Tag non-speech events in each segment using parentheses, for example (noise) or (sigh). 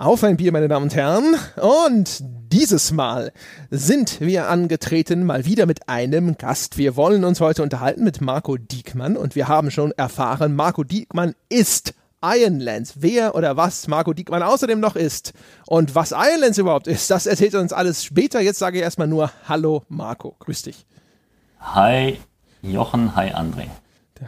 Auf ein Bier, meine Damen und Herren. Und dieses Mal sind wir angetreten, mal wieder mit einem Gast. Wir wollen uns heute unterhalten mit Marco Diekmann und wir haben schon erfahren, Marco Diekmann ist Ironlands. Wer oder was Marco Diekmann außerdem noch ist und was Ironlands überhaupt ist, das erzählt er uns alles später. Jetzt sage ich erstmal nur Hallo Marco, grüß dich. Hi Jochen, hi André.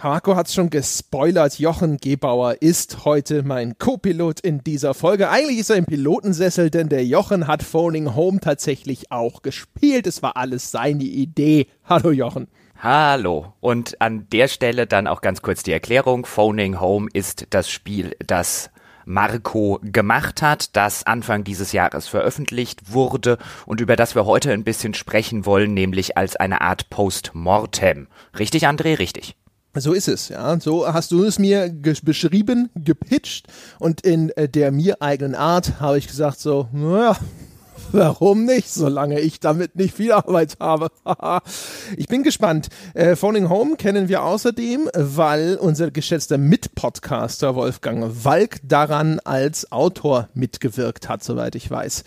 Marco hat es schon gespoilert. Jochen Gebauer ist heute mein Co-Pilot in dieser Folge. Eigentlich ist er im Pilotensessel, denn der Jochen hat Phoning Home tatsächlich auch gespielt. Es war alles seine Idee. Hallo Jochen. Hallo. Und an der Stelle dann auch ganz kurz die Erklärung. Phoning Home ist das Spiel, das Marco gemacht hat, das Anfang dieses Jahres veröffentlicht wurde und über das wir heute ein bisschen sprechen wollen, nämlich als eine Art Postmortem. Richtig, André? Richtig. So ist es, ja. So hast du es mir beschrieben, gepitcht und in äh, der mir eigenen Art habe ich gesagt so, naja, (laughs) warum nicht, solange ich damit nicht viel Arbeit habe. (laughs) ich bin gespannt. Äh, Phoning Home kennen wir außerdem, weil unser geschätzter Mitpodcaster Wolfgang Walk daran als Autor mitgewirkt hat, soweit ich weiß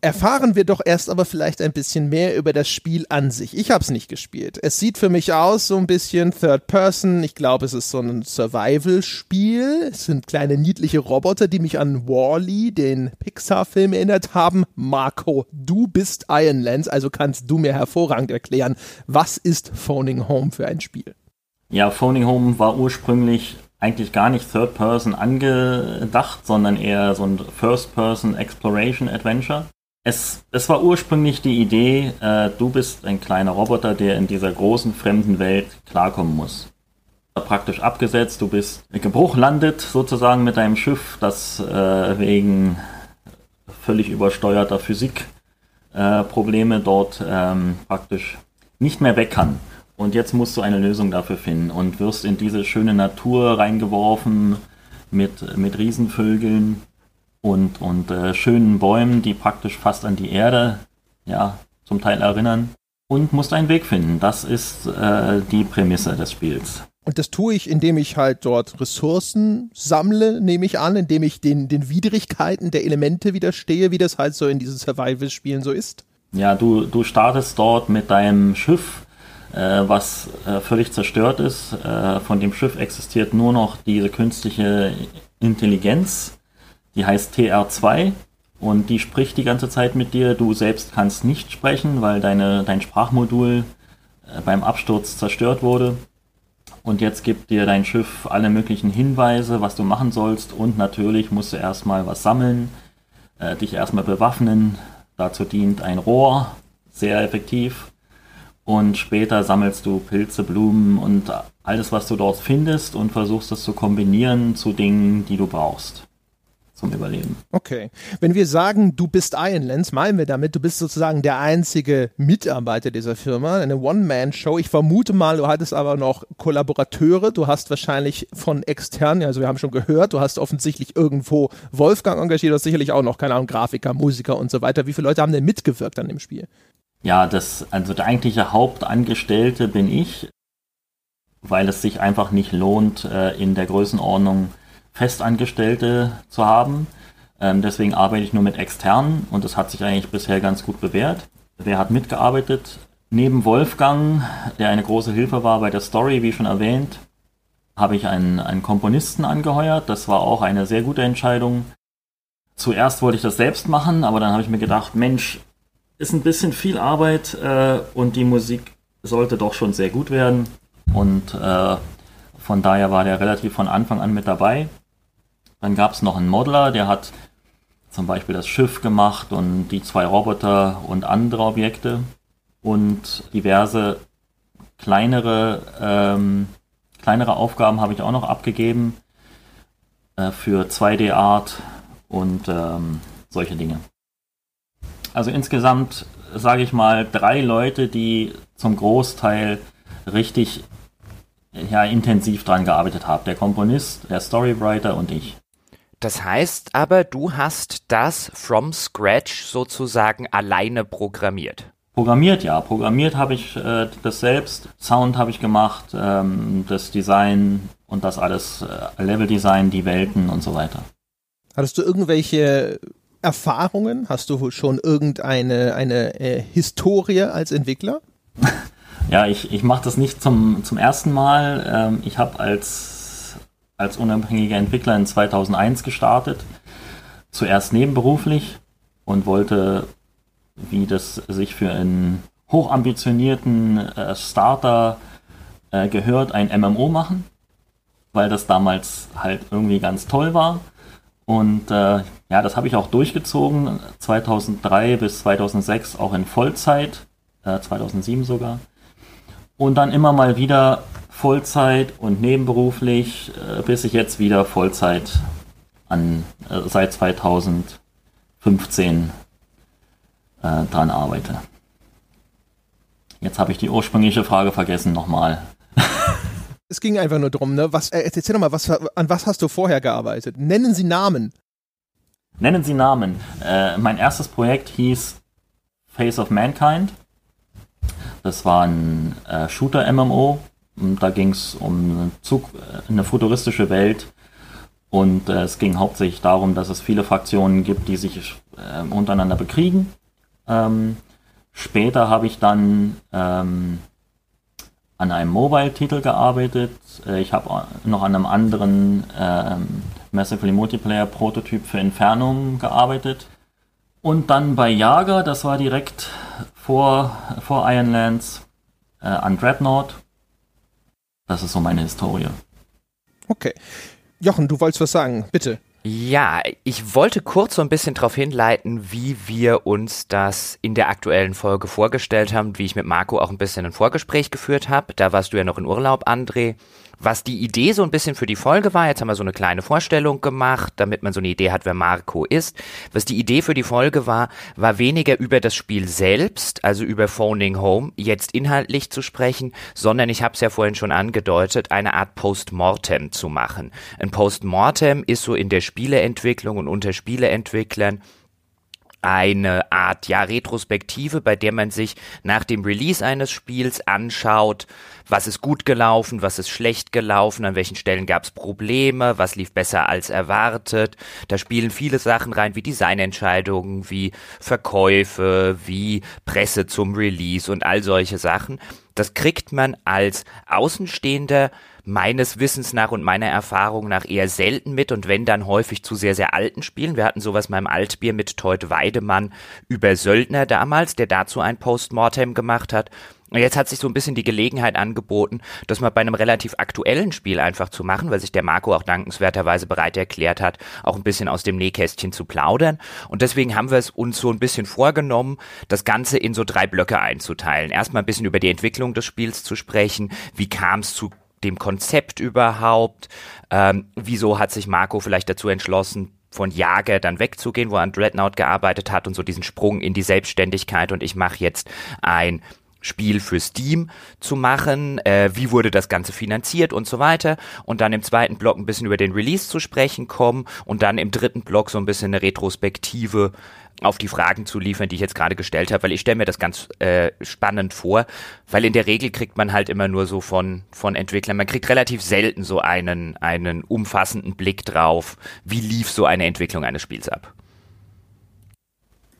erfahren wir doch erst aber vielleicht ein bisschen mehr über das Spiel an sich. Ich habe es nicht gespielt. Es sieht für mich aus so ein bisschen Third Person. Ich glaube, es ist so ein Survival-Spiel. Es sind kleine niedliche Roboter, die mich an Wally, den Pixar-Film erinnert haben. Marco, du bist Iron Lance, also kannst du mir hervorragend erklären, was ist Phoning Home für ein Spiel? Ja, Phoning Home war ursprünglich eigentlich gar nicht Third Person angedacht, sondern eher so ein First Person Exploration Adventure. Es, es war ursprünglich die Idee, äh, du bist ein kleiner Roboter, der in dieser großen fremden Welt klarkommen muss. Praktisch abgesetzt, du bist gebruchlandet sozusagen mit deinem Schiff, das äh, wegen völlig übersteuerter Physikprobleme äh, dort ähm, praktisch nicht mehr weg kann. Und jetzt musst du eine Lösung dafür finden und wirst in diese schöne Natur reingeworfen mit, mit Riesenvögeln und, und äh, schönen Bäumen, die praktisch fast an die Erde ja, zum Teil erinnern. Und musst einen Weg finden. Das ist äh, die Prämisse des Spiels. Und das tue ich, indem ich halt dort Ressourcen sammle, nehme ich an, indem ich den, den Widrigkeiten der Elemente widerstehe, wie das halt so in diesen Survival-Spielen so ist. Ja, du, du startest dort mit deinem Schiff, äh, was äh, völlig zerstört ist. Äh, von dem Schiff existiert nur noch diese künstliche Intelligenz, die heißt TR2 und die spricht die ganze Zeit mit dir. Du selbst kannst nicht sprechen, weil deine, dein Sprachmodul äh, beim Absturz zerstört wurde. Und jetzt gibt dir dein Schiff alle möglichen Hinweise, was du machen sollst. Und natürlich musst du erstmal was sammeln, äh, dich erstmal bewaffnen. Dazu dient ein Rohr, sehr effektiv. Und später sammelst du Pilze, Blumen und alles, was du dort findest und versuchst es zu kombinieren zu Dingen, die du brauchst zum Überleben. Okay. Wenn wir sagen, du bist Ironlands, meinen wir damit, du bist sozusagen der einzige Mitarbeiter dieser Firma, eine One-Man-Show. Ich vermute mal, du hattest aber noch Kollaborateure. Du hast wahrscheinlich von externen, also wir haben schon gehört, du hast offensichtlich irgendwo Wolfgang engagiert, du hast sicherlich auch noch, keine Ahnung, Grafiker, Musiker und so weiter. Wie viele Leute haben denn mitgewirkt an dem Spiel? Ja, das, also der eigentliche Hauptangestellte bin ich, weil es sich einfach nicht lohnt, äh, in der Größenordnung Festangestellte zu haben. Ähm, deswegen arbeite ich nur mit externen und das hat sich eigentlich bisher ganz gut bewährt. Wer hat mitgearbeitet? Neben Wolfgang, der eine große Hilfe war bei der Story, wie schon erwähnt, habe ich einen, einen Komponisten angeheuert. Das war auch eine sehr gute Entscheidung. Zuerst wollte ich das selbst machen, aber dann habe ich mir gedacht, Mensch, ist ein bisschen viel Arbeit äh, und die Musik sollte doch schon sehr gut werden. Und äh, von daher war der relativ von Anfang an mit dabei. Dann gab es noch einen Modeler, der hat zum Beispiel das Schiff gemacht und die zwei Roboter und andere Objekte und diverse kleinere, ähm, kleinere Aufgaben habe ich auch noch abgegeben äh, für 2D-Art und ähm, solche Dinge. Also insgesamt sage ich mal drei Leute, die zum Großteil richtig ja, intensiv dran gearbeitet haben. Der Komponist, der Storywriter und ich. Das heißt aber, du hast das from scratch sozusagen alleine programmiert. Programmiert, ja. Programmiert habe ich äh, das selbst. Sound habe ich gemacht, ähm, das Design und das alles, äh, Leveldesign, die Welten und so weiter. Hattest du irgendwelche Erfahrungen? Hast du schon irgendeine eine äh, Historie als Entwickler? (laughs) Ja, ich, ich mache das nicht zum, zum ersten Mal. Ähm, ich habe als, als unabhängiger Entwickler in 2001 gestartet. Zuerst nebenberuflich und wollte, wie das sich für einen hochambitionierten äh, Starter äh, gehört, ein MMO machen, weil das damals halt irgendwie ganz toll war. Und äh, ja, das habe ich auch durchgezogen, 2003 bis 2006 auch in Vollzeit, äh, 2007 sogar. Und dann immer mal wieder Vollzeit und nebenberuflich, äh, bis ich jetzt wieder Vollzeit an, äh, seit 2015 äh, dran arbeite. Jetzt habe ich die ursprüngliche Frage vergessen nochmal. (laughs) Es ging einfach nur drum, ne? Was, äh, erzähl doch mal, was, an was hast du vorher gearbeitet? Nennen Sie Namen. Nennen Sie Namen. Äh, mein erstes Projekt hieß Face of Mankind. Das war ein äh, Shooter-MMO. Da ging es um äh, eine futuristische Welt. Und äh, es ging hauptsächlich darum, dass es viele Fraktionen gibt, die sich äh, untereinander bekriegen. Ähm, später habe ich dann ähm, an einem Mobile-Titel gearbeitet. Äh, ich habe noch an einem anderen ähm, Massively Multiplayer-Prototyp für Infernum gearbeitet. Und dann bei Jager, das war direkt vor, vor Ironlands, äh, an Dreadnought. Das ist so meine Historie. Okay. Jochen, du wolltest was sagen, bitte. Ja, ich wollte kurz so ein bisschen darauf hinleiten, wie wir uns das in der aktuellen Folge vorgestellt haben, wie ich mit Marco auch ein bisschen ein Vorgespräch geführt habe. Da warst du ja noch in Urlaub, André. Was die Idee so ein bisschen für die Folge war, jetzt haben wir so eine kleine Vorstellung gemacht, damit man so eine Idee hat, wer Marco ist. Was die Idee für die Folge war, war weniger über das Spiel selbst, also über Phoning Home, jetzt inhaltlich zu sprechen, sondern ich habe es ja vorhin schon angedeutet, eine Art Postmortem zu machen. Ein Postmortem ist so in der Spieleentwicklung und unter Spieleentwicklern eine Art ja Retrospektive, bei der man sich nach dem Release eines Spiels anschaut, was ist gut gelaufen, was ist schlecht gelaufen, an welchen Stellen gab es Probleme, was lief besser als erwartet. Da spielen viele Sachen rein, wie Designentscheidungen, wie Verkäufe, wie Presse zum Release und all solche Sachen. Das kriegt man als Außenstehender meines Wissens nach und meiner Erfahrung nach eher selten mit und wenn dann häufig zu sehr, sehr alten Spielen. Wir hatten sowas mal im Altbier mit Teut Weidemann über Söldner damals, der dazu ein Postmortem gemacht hat. Und jetzt hat sich so ein bisschen die Gelegenheit angeboten, das mal bei einem relativ aktuellen Spiel einfach zu machen, weil sich der Marco auch dankenswerterweise bereit erklärt hat, auch ein bisschen aus dem Nähkästchen zu plaudern. Und deswegen haben wir es uns so ein bisschen vorgenommen, das Ganze in so drei Blöcke einzuteilen. Erstmal ein bisschen über die Entwicklung des Spiels zu sprechen. Wie kam es zu dem Konzept überhaupt? Ähm, wieso hat sich Marco vielleicht dazu entschlossen, von Jager dann wegzugehen, wo er an Dreadnought gearbeitet hat und so diesen Sprung in die Selbstständigkeit und ich mache jetzt ein Spiel für Steam zu machen, äh, wie wurde das Ganze finanziert und so weiter und dann im zweiten Block ein bisschen über den Release zu sprechen kommen und dann im dritten Block so ein bisschen eine Retrospektive auf die Fragen zu liefern, die ich jetzt gerade gestellt habe, weil ich stelle mir das ganz äh, spannend vor, weil in der Regel kriegt man halt immer nur so von, von Entwicklern, man kriegt relativ selten so einen, einen umfassenden Blick drauf, wie lief so eine Entwicklung eines Spiels ab.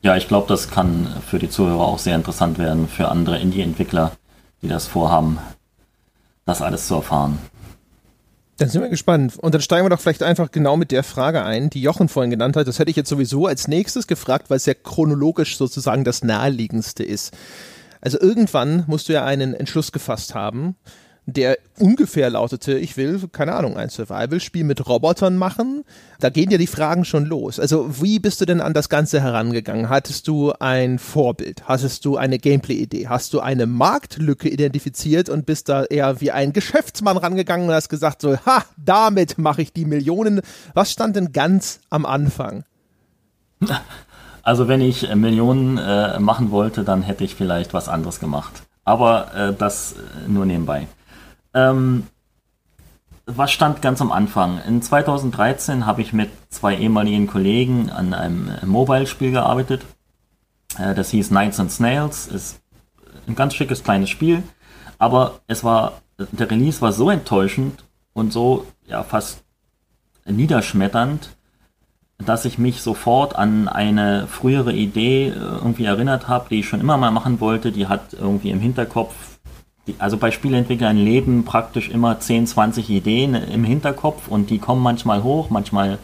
Ja, ich glaube, das kann für die Zuhörer auch sehr interessant werden, für andere Indie-Entwickler, die das vorhaben, das alles zu erfahren. Dann sind wir gespannt. Und dann steigen wir doch vielleicht einfach genau mit der Frage ein, die Jochen vorhin genannt hat. Das hätte ich jetzt sowieso als nächstes gefragt, weil es ja chronologisch sozusagen das naheliegendste ist. Also irgendwann musst du ja einen Entschluss gefasst haben, der ungefähr lautete, ich will, keine Ahnung, ein Survival-Spiel mit Robotern machen. Da gehen ja die Fragen schon los. Also wie bist du denn an das Ganze herangegangen? Hattest du ein Vorbild? Hattest du eine Gameplay-Idee? Hast du eine Marktlücke identifiziert und bist da eher wie ein Geschäftsmann rangegangen und hast gesagt so, ha, damit mache ich die Millionen. Was stand denn ganz am Anfang? (laughs) Also wenn ich äh, Millionen äh, machen wollte, dann hätte ich vielleicht was anderes gemacht. Aber äh, das äh, nur nebenbei. Ähm, was stand ganz am Anfang? In 2013 habe ich mit zwei ehemaligen Kollegen an einem Mobile-Spiel gearbeitet. Äh, das hieß Knights and Snails. Ist ein ganz schickes kleines Spiel. Aber es war, der Release war so enttäuschend und so, ja, fast niederschmetternd, dass ich mich sofort an eine frühere Idee äh, irgendwie erinnert habe, die ich schon immer mal machen wollte. Die hat irgendwie im Hinterkopf, also bei Spieleentwicklern leben praktisch immer 10, 20 Ideen im Hinterkopf und die kommen manchmal hoch, manchmal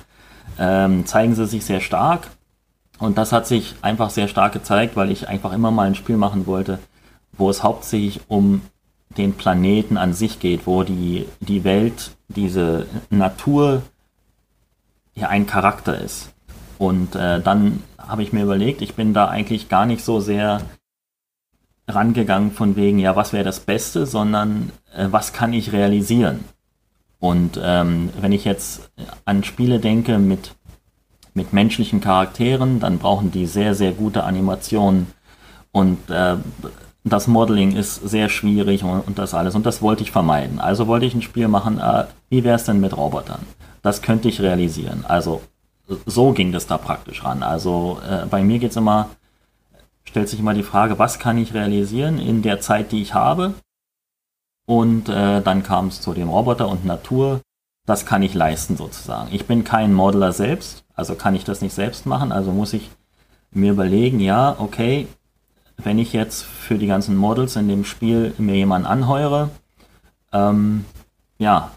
ähm, zeigen sie sich sehr stark. Und das hat sich einfach sehr stark gezeigt, weil ich einfach immer mal ein Spiel machen wollte, wo es hauptsächlich um den Planeten an sich geht, wo die, die Welt, diese Natur ja ein Charakter ist. Und äh, dann habe ich mir überlegt, ich bin da eigentlich gar nicht so sehr rangegangen von wegen, ja, was wäre das Beste, sondern äh, was kann ich realisieren? Und ähm, wenn ich jetzt an Spiele denke mit, mit menschlichen Charakteren, dann brauchen die sehr, sehr gute Animationen und äh, das Modeling ist sehr schwierig und, und, das alles. Und das wollte ich vermeiden. Also wollte ich ein Spiel machen, äh, wie wäre es denn mit Robotern? Das könnte ich realisieren. Also so ging das da praktisch ran. Also äh, bei mir geht es immer, stellt sich immer die Frage, was kann ich realisieren in der Zeit, die ich habe? Und äh, dann kam es zu dem Roboter und Natur. Das kann ich leisten sozusagen. Ich bin kein Modeler selbst, also kann ich das nicht selbst machen. Also muss ich mir überlegen, ja, okay, wenn ich jetzt für die ganzen Models in dem Spiel mir jemanden anheure, ähm, ja,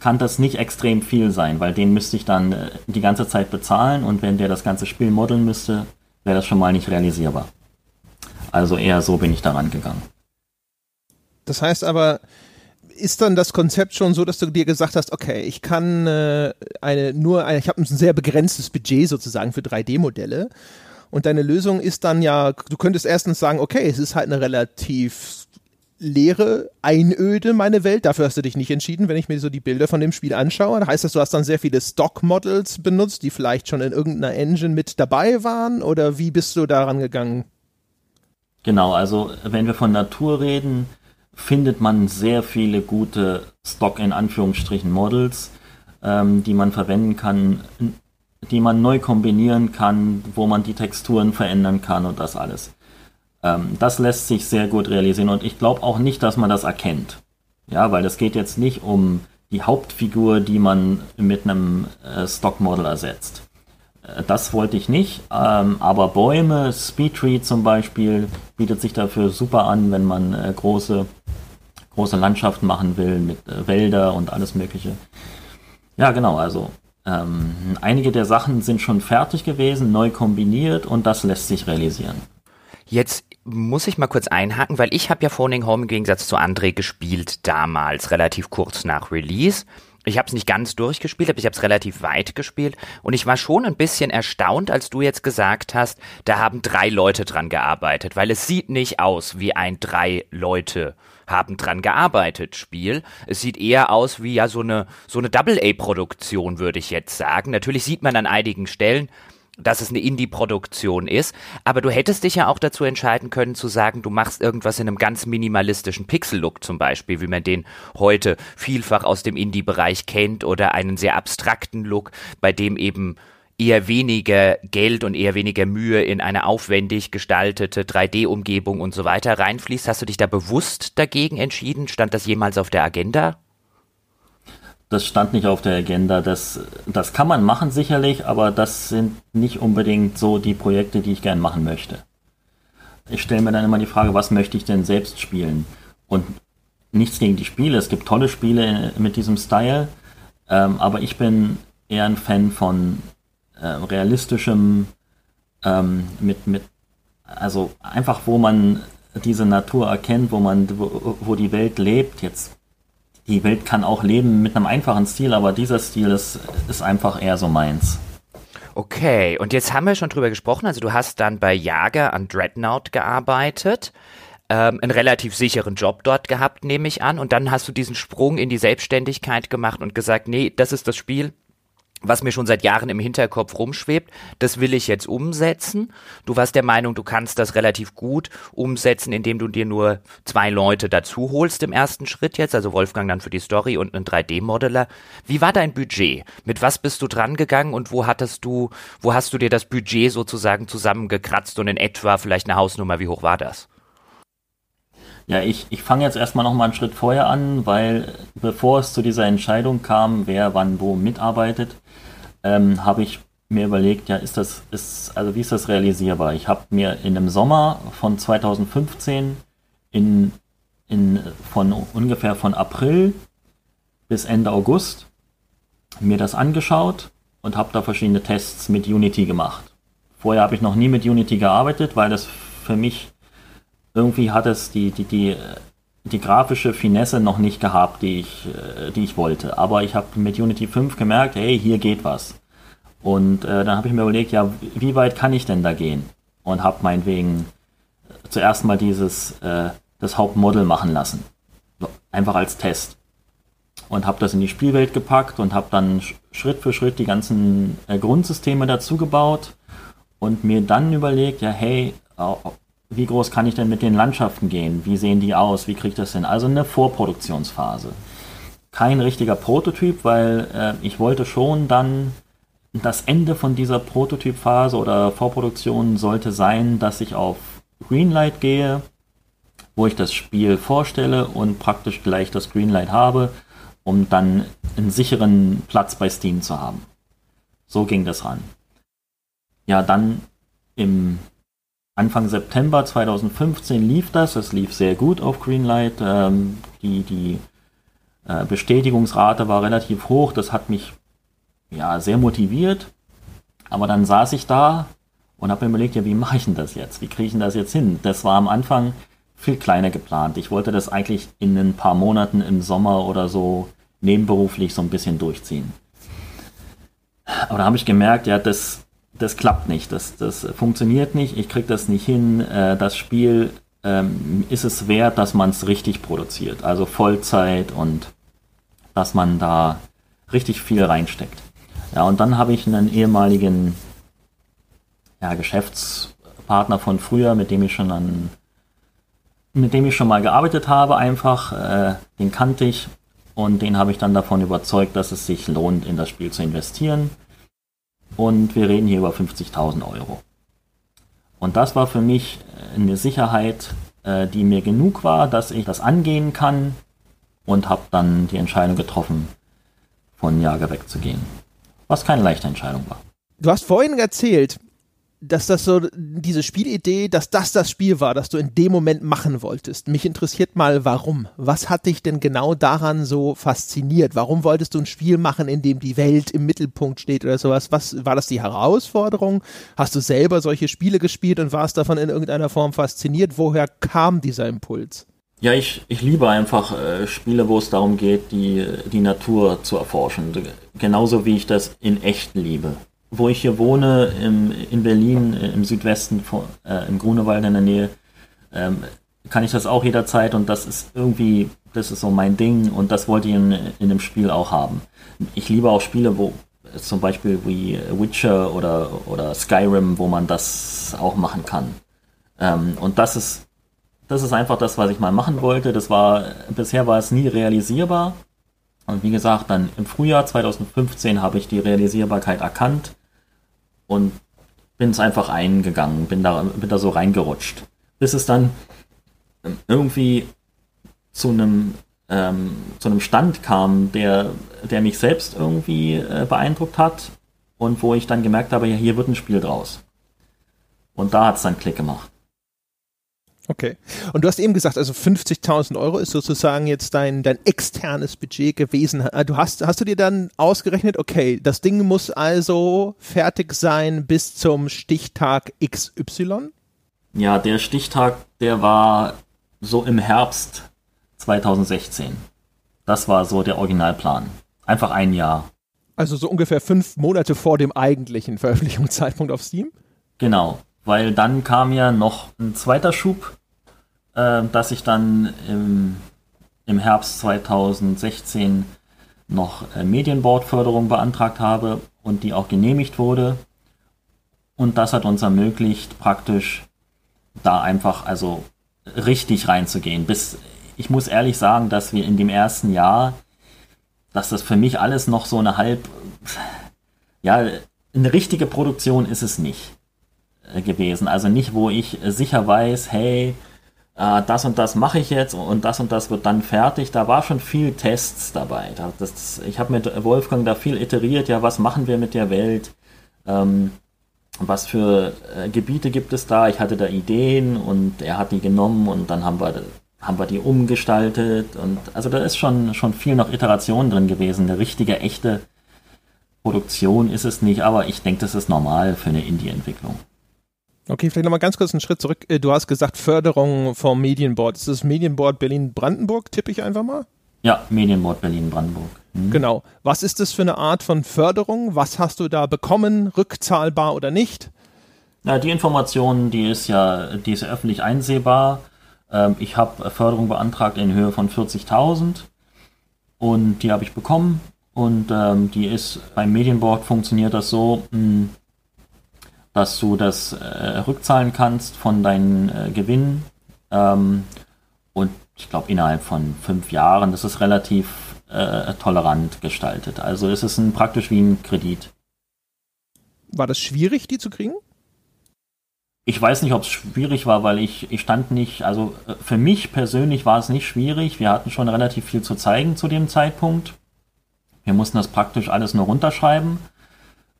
kann das nicht extrem viel sein, weil den müsste ich dann äh, die ganze Zeit bezahlen und wenn der das ganze Spiel modeln müsste, wäre das schon mal nicht realisierbar. Also eher so bin ich daran gegangen. Das heißt aber, ist dann das Konzept schon so, dass du dir gesagt hast, okay, ich kann äh, eine nur eine, ich habe ein sehr begrenztes Budget sozusagen für 3D-Modelle und deine Lösung ist dann ja, du könntest erstens sagen, okay, es ist halt eine relativ leere, einöde meine Welt. Dafür hast du dich nicht entschieden, wenn ich mir so die Bilder von dem Spiel anschaue. Heißt das, du hast dann sehr viele Stock-Models benutzt, die vielleicht schon in irgendeiner Engine mit dabei waren? Oder wie bist du daran gegangen? Genau, also wenn wir von Natur reden, findet man sehr viele gute Stock in Anführungsstrichen Models, ähm, die man verwenden kann, die man neu kombinieren kann, wo man die Texturen verändern kann und das alles. Ähm, das lässt sich sehr gut realisieren und ich glaube auch nicht, dass man das erkennt. Ja, weil es geht jetzt nicht um die Hauptfigur, die man mit einem äh, Stockmodel ersetzt. Äh, das wollte ich nicht, ähm, aber Bäume, Speedtree zum Beispiel, bietet sich dafür super an, wenn man äh, große, große Landschaften machen will mit äh, Wälder und alles Mögliche. Ja, genau, also ähm, einige der Sachen sind schon fertig gewesen, neu kombiniert und das lässt sich realisieren. Jetzt muss ich mal kurz einhaken, weil ich habe ja Phoning Home im Gegensatz zu André gespielt damals, relativ kurz nach Release. Ich habe es nicht ganz durchgespielt, aber ich habe es relativ weit gespielt und ich war schon ein bisschen erstaunt, als du jetzt gesagt hast, da haben drei Leute dran gearbeitet, weil es sieht nicht aus wie ein drei Leute haben dran gearbeitet Spiel. Es sieht eher aus wie ja so eine so eine Double A Produktion, würde ich jetzt sagen. Natürlich sieht man an einigen Stellen, dass es eine Indie-Produktion ist, aber du hättest dich ja auch dazu entscheiden können zu sagen, du machst irgendwas in einem ganz minimalistischen Pixel-Look zum Beispiel, wie man den heute vielfach aus dem Indie-Bereich kennt oder einen sehr abstrakten Look, bei dem eben eher weniger Geld und eher weniger Mühe in eine aufwendig gestaltete 3D-Umgebung und so weiter reinfließt. Hast du dich da bewusst dagegen entschieden? Stand das jemals auf der Agenda? Das stand nicht auf der Agenda. Das, das kann man machen sicherlich, aber das sind nicht unbedingt so die Projekte, die ich gern machen möchte. Ich stelle mir dann immer die Frage, was möchte ich denn selbst spielen? Und nichts gegen die Spiele. Es gibt tolle Spiele mit diesem Style, ähm, aber ich bin eher ein Fan von äh, realistischem, ähm, mit, mit, also einfach, wo man diese Natur erkennt, wo man, wo, wo die Welt lebt. Jetzt die Welt kann auch leben mit einem einfachen Stil, aber dieser Stil ist, ist einfach eher so meins. Okay, und jetzt haben wir schon drüber gesprochen. Also du hast dann bei Jager an Dreadnought gearbeitet, ähm, einen relativ sicheren Job dort gehabt, nehme ich an. Und dann hast du diesen Sprung in die Selbstständigkeit gemacht und gesagt, nee, das ist das Spiel, was mir schon seit Jahren im Hinterkopf rumschwebt, das will ich jetzt umsetzen. Du warst der Meinung, du kannst das relativ gut umsetzen, indem du dir nur zwei Leute dazu holst im ersten Schritt jetzt, also Wolfgang dann für die Story und einen 3D-Modeller. Wie war dein Budget? Mit was bist du dran gegangen und wo hattest du, wo hast du dir das Budget sozusagen zusammengekratzt und in etwa vielleicht eine Hausnummer, wie hoch war das? Ja, ich, ich fange jetzt erstmal noch mal einen Schritt vorher an, weil bevor es zu dieser Entscheidung kam, wer wann wo mitarbeitet, ähm, habe ich mir überlegt, ja, ist das, ist, also wie ist das realisierbar? Ich habe mir in dem Sommer von 2015 in, in, von ungefähr von April bis Ende August mir das angeschaut und habe da verschiedene Tests mit Unity gemacht. Vorher habe ich noch nie mit Unity gearbeitet, weil das für mich irgendwie hat es die, die, die, die grafische Finesse noch nicht gehabt, die ich, äh, die ich wollte. Aber ich habe mit Unity 5 gemerkt, hey, hier geht was. Und äh, dann habe ich mir überlegt, ja, wie weit kann ich denn da gehen? Und habe meinetwegen zuerst mal dieses, äh, das Hauptmodel machen lassen. Einfach als Test. Und habe das in die Spielwelt gepackt und habe dann Schritt für Schritt die ganzen äh, Grundsysteme dazu gebaut und mir dann überlegt, ja, hey, wie groß kann ich denn mit den Landschaften gehen? Wie sehen die aus? Wie kriege ich das hin? Also eine Vorproduktionsphase. Kein richtiger Prototyp, weil äh, ich wollte schon dann das Ende von dieser Prototypphase oder Vorproduktion sollte sein, dass ich auf Greenlight gehe, wo ich das Spiel vorstelle und praktisch gleich das Greenlight habe, um dann einen sicheren Platz bei Steam zu haben. So ging das ran. Ja, dann im Anfang September 2015 lief das. Es lief sehr gut auf Greenlight. Ähm, die die äh, Bestätigungsrate war relativ hoch. Das hat mich ja sehr motiviert. Aber dann saß ich da und habe mir überlegt, ja, wie mache ich denn das jetzt? Wie kriege ich denn das jetzt hin? Das war am Anfang viel kleiner geplant. Ich wollte das eigentlich in ein paar Monaten im Sommer oder so nebenberuflich so ein bisschen durchziehen. Aber da habe ich gemerkt, ja, das das klappt nicht, das, das funktioniert nicht, ich kriege das nicht hin, äh, das Spiel ähm, ist es wert, dass man es richtig produziert, also Vollzeit und dass man da richtig viel reinsteckt. Ja, und dann habe ich einen ehemaligen ja, Geschäftspartner von früher, mit dem ich schon an mit dem ich schon mal gearbeitet habe, einfach, äh, den kannte ich und den habe ich dann davon überzeugt, dass es sich lohnt, in das Spiel zu investieren und wir reden hier über 50.000 Euro. Und das war für mich eine Sicherheit, äh, die mir genug war, dass ich das angehen kann und habe dann die Entscheidung getroffen, von Jager wegzugehen. Was keine leichte Entscheidung war. Du hast vorhin erzählt, dass das so diese Spielidee, dass das das Spiel war, das du in dem Moment machen wolltest. Mich interessiert mal, warum. Was hat dich denn genau daran so fasziniert? Warum wolltest du ein Spiel machen, in dem die Welt im Mittelpunkt steht oder sowas? Was war das die Herausforderung? Hast du selber solche Spiele gespielt und warst davon in irgendeiner Form fasziniert? Woher kam dieser Impuls? Ja, ich, ich liebe einfach äh, Spiele, wo es darum geht, die, die Natur zu erforschen. Genauso wie ich das in echt liebe wo ich hier wohne, im, in Berlin, äh, im Südwesten, von, äh, im Grunewald in der Nähe, ähm, kann ich das auch jederzeit und das ist irgendwie, das ist so mein Ding und das wollte ich in, in dem Spiel auch haben. Ich liebe auch Spiele, wo zum Beispiel wie Witcher oder, oder Skyrim, wo man das auch machen kann. Ähm, und das ist, das ist einfach das, was ich mal machen wollte. Das war, bisher war es nie realisierbar. Und wie gesagt, dann im Frühjahr 2015 habe ich die Realisierbarkeit erkannt und bin es einfach eingegangen, bin da, bin da so reingerutscht. Bis es dann irgendwie zu einem ähm, zu einem Stand kam, der, der mich selbst irgendwie äh, beeindruckt hat und wo ich dann gemerkt habe, ja, hier wird ein Spiel draus. Und da hat es dann Klick gemacht. Okay. Und du hast eben gesagt, also 50.000 Euro ist sozusagen jetzt dein, dein externes Budget gewesen. Äh, du hast, hast du dir dann ausgerechnet, okay, das Ding muss also fertig sein bis zum Stichtag XY? Ja, der Stichtag, der war so im Herbst 2016. Das war so der Originalplan. Einfach ein Jahr. Also so ungefähr fünf Monate vor dem eigentlichen Veröffentlichungszeitpunkt auf Steam? Genau weil dann kam ja noch ein zweiter Schub, äh, dass ich dann im, im Herbst 2016 noch äh, Medienbordförderung beantragt habe und die auch genehmigt wurde. Und das hat uns ermöglicht, praktisch da einfach also richtig reinzugehen. Bis ich muss ehrlich sagen, dass wir in dem ersten Jahr, dass das für mich alles noch so eine halb, ja, eine richtige Produktion ist es nicht. Gewesen. Also nicht, wo ich sicher weiß, hey, äh, das und das mache ich jetzt und das und das wird dann fertig. Da war schon viel Tests dabei. Das, ich habe mit Wolfgang da viel iteriert, ja, was machen wir mit der Welt? ähm, was für äh, Gebiete gibt es da. Ich hatte da Ideen und er hat die genommen und dann haben wir, haben wir die umgestaltet. Und also da ist schon, schon viel noch Iteration drin gewesen. Eine richtige, echte Produktion ist es nicht, aber ich denke, das ist normal für eine Indie-Entwicklung. Okay, vielleicht nochmal ganz kurz einen Schritt zurück. Äh, du hast gesagt Förderung vom Medienboard. Ist das Medienboard Berlin-Brandenburg, tippe ich einfach mal? Ja, Medienboard Berlin-Brandenburg. Mhm. Genau. Was ist das für eine Art von Förderung? Was hast du da bekommen? Rückzahlbar oder nicht? Na, die Information, die ist ja, die ist öffentlich einsehbar. Ähm, ich habe Förderung beantragt in Höhe von 40.000 und die habe ich bekommen. Und ähm, die ist beim Medienboard funktioniert das so, mh, hm, dass du das äh, rückzahlen kannst von deinen äh, Gewinnen. Ähm, und ich glaube innerhalb von fünf Jahren, das ist relativ äh, tolerant gestaltet. Also es ist ein, praktisch wie ein Kredit. War das schwierig, die zu kriegen? Ich weiß nicht, ob es schwierig war, weil ich, ich stand nicht, also äh, für mich persönlich war es nicht schwierig. Wir hatten schon relativ viel zu zeigen zu dem Zeitpunkt. Wir mussten das praktisch alles nur runterschreiben.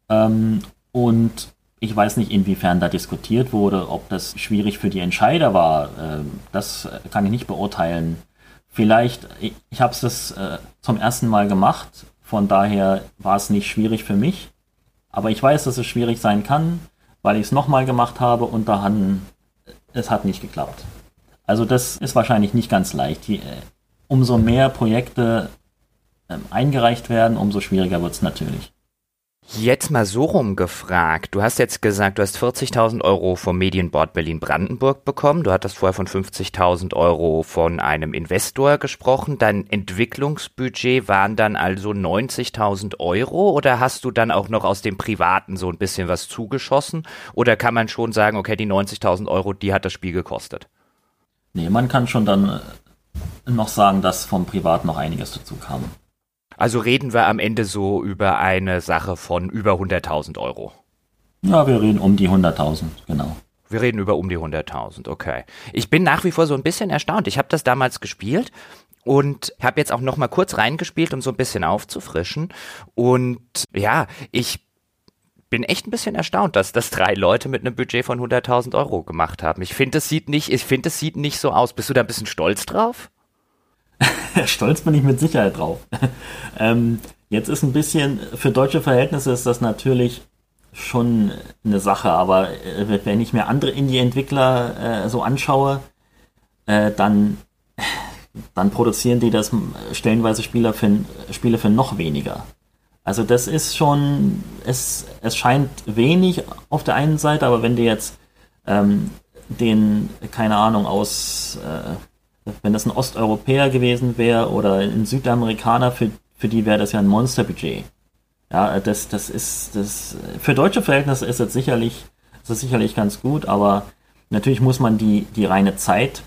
Ähm, und ich weiß nicht, inwiefern da diskutiert wurde, ob das schwierig für die Entscheider war. Ähm, das kann ich nicht beurteilen. Vielleicht, ich, habe es äh, zum ersten Mal gemacht, von daher war es nicht schwierig für mich. Aber ich weiß, dass es schwierig sein kann, weil ich es nochmal gemacht habe und dann, es hat nicht geklappt. Also das ist wahrscheinlich nicht ganz leicht. Äh, umso mehr Projekte ähm, eingereicht werden, umso schwieriger wird es natürlich. Jetzt mal so rumgefragt. Du hast jetzt gesagt, du hast 40.000 Euro vom Medienboard Berlin-Brandenburg bekommen. Du hattest vorher von 50.000 Euro von einem Investor gesprochen. Dein Entwicklungsbudget waren dann also 90.000 Euro oder hast du dann auch noch aus dem Privaten so ein bisschen was zugeschossen? Oder kann man schon sagen, okay, die 90.000 Euro, die hat das Spiel gekostet? Nee, man kann schon dann äh, noch sagen, dass vom Privat noch einiges dazu kam. Also reden wir am Ende so über eine Sache von über 100.000 Euro. Ja, wir reden um die 100.000, genau. Wir reden über um die 100.000, okay. Ich bin nach wie vor so ein bisschen erstaunt. Ich habe das damals gespielt und habe jetzt auch noch mal kurz reingespielt, um so ein bisschen aufzufrischen. Und ja, ich bin echt ein bisschen erstaunt, dass das drei Leute mit einem Budget von 100.000 Euro gemacht haben. Ich finde, es sieht nicht, ich finde, es sieht nicht so aus. Bist du da ein bisschen stolz drauf? (laughs) Stolz bin ich mit Sicherheit drauf. (laughs) ähm, jetzt ist ein bisschen, für deutsche Verhältnisse ist das natürlich schon eine Sache, aber äh, wenn ich mir andere Indie-Entwickler äh, so anschaue, äh, dann, dann produzieren die das stellenweise Spieler für, Spiele für noch weniger. Also das ist schon, es, es scheint wenig auf der einen Seite, aber wenn du jetzt ähm, den, keine Ahnung, aus äh, wenn das ein Osteuropäer gewesen wäre oder ein Südamerikaner, für, für die wäre das ja ein Monsterbudget. Ja, das, das ist, das, für deutsche Verhältnisse ist das sicherlich, ist das sicherlich ganz gut, aber natürlich muss man die, die reine Zeit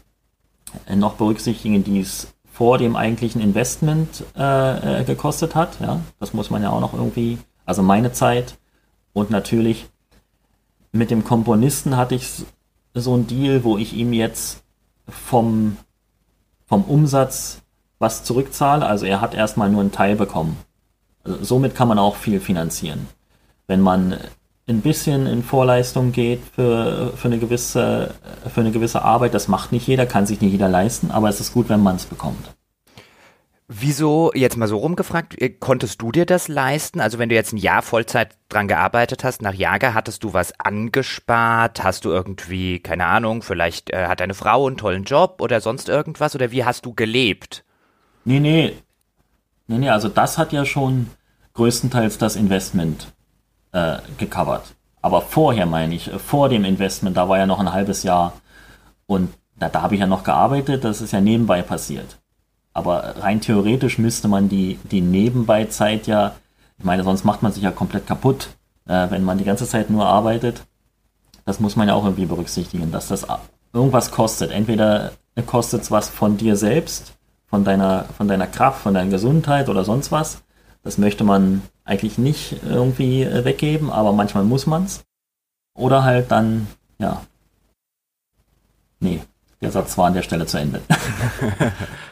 noch berücksichtigen, die es vor dem eigentlichen Investment äh, äh gekostet hat. Ja, das muss man ja auch noch irgendwie, also meine Zeit und natürlich mit dem Komponisten hatte ich so ein Deal, wo ich ihm jetzt vom vom Umsatz was zurückzahle. Also er hat erstmal nur einen Teil bekommen. Also somit kann man auch viel finanzieren. Wenn man ein bisschen in Vorleistung geht für, für, eine gewisse, für eine gewisse Arbeit, das macht nicht jeder, kann sich nicht jeder leisten, aber es ist gut, wenn man es bekommt. Wieso, jetzt mal so rumgefragt, äh, konntest du dir das leisten? Also wenn du jetzt ein Jahr Vollzeit dran gearbeitet hast, nach Jager, hattest du was angespart? Hast du irgendwie, keine Ahnung, vielleicht äh, hat deine Frau einen tollen Job oder sonst irgendwas? Oder wie hast du gelebt? Nee, nee. Nee, nee, also das hat ja schon größtenteils das Investment äh, gecovert. Aber vorher meine ich, vor dem Investment, da war ja noch ein halbes Jahr und da, da habe ich ja noch gearbeitet, das ist ja nebenbei passiert. Aber rein theoretisch müsste man die, die Nebenbeizeit ja, ich meine, sonst macht man sich ja komplett kaputt, äh, wenn man die ganze Zeit nur arbeitet. Das muss man ja auch irgendwie berücksichtigen, dass das irgendwas kostet. Entweder kostet es was von dir selbst, von deiner, von deiner Kraft, von deiner Gesundheit oder sonst was. Das möchte man eigentlich nicht irgendwie weggeben, aber manchmal muss man es. Oder halt dann, ja. Nee, der Satz war an der Stelle zu Ende. (laughs) (laughs)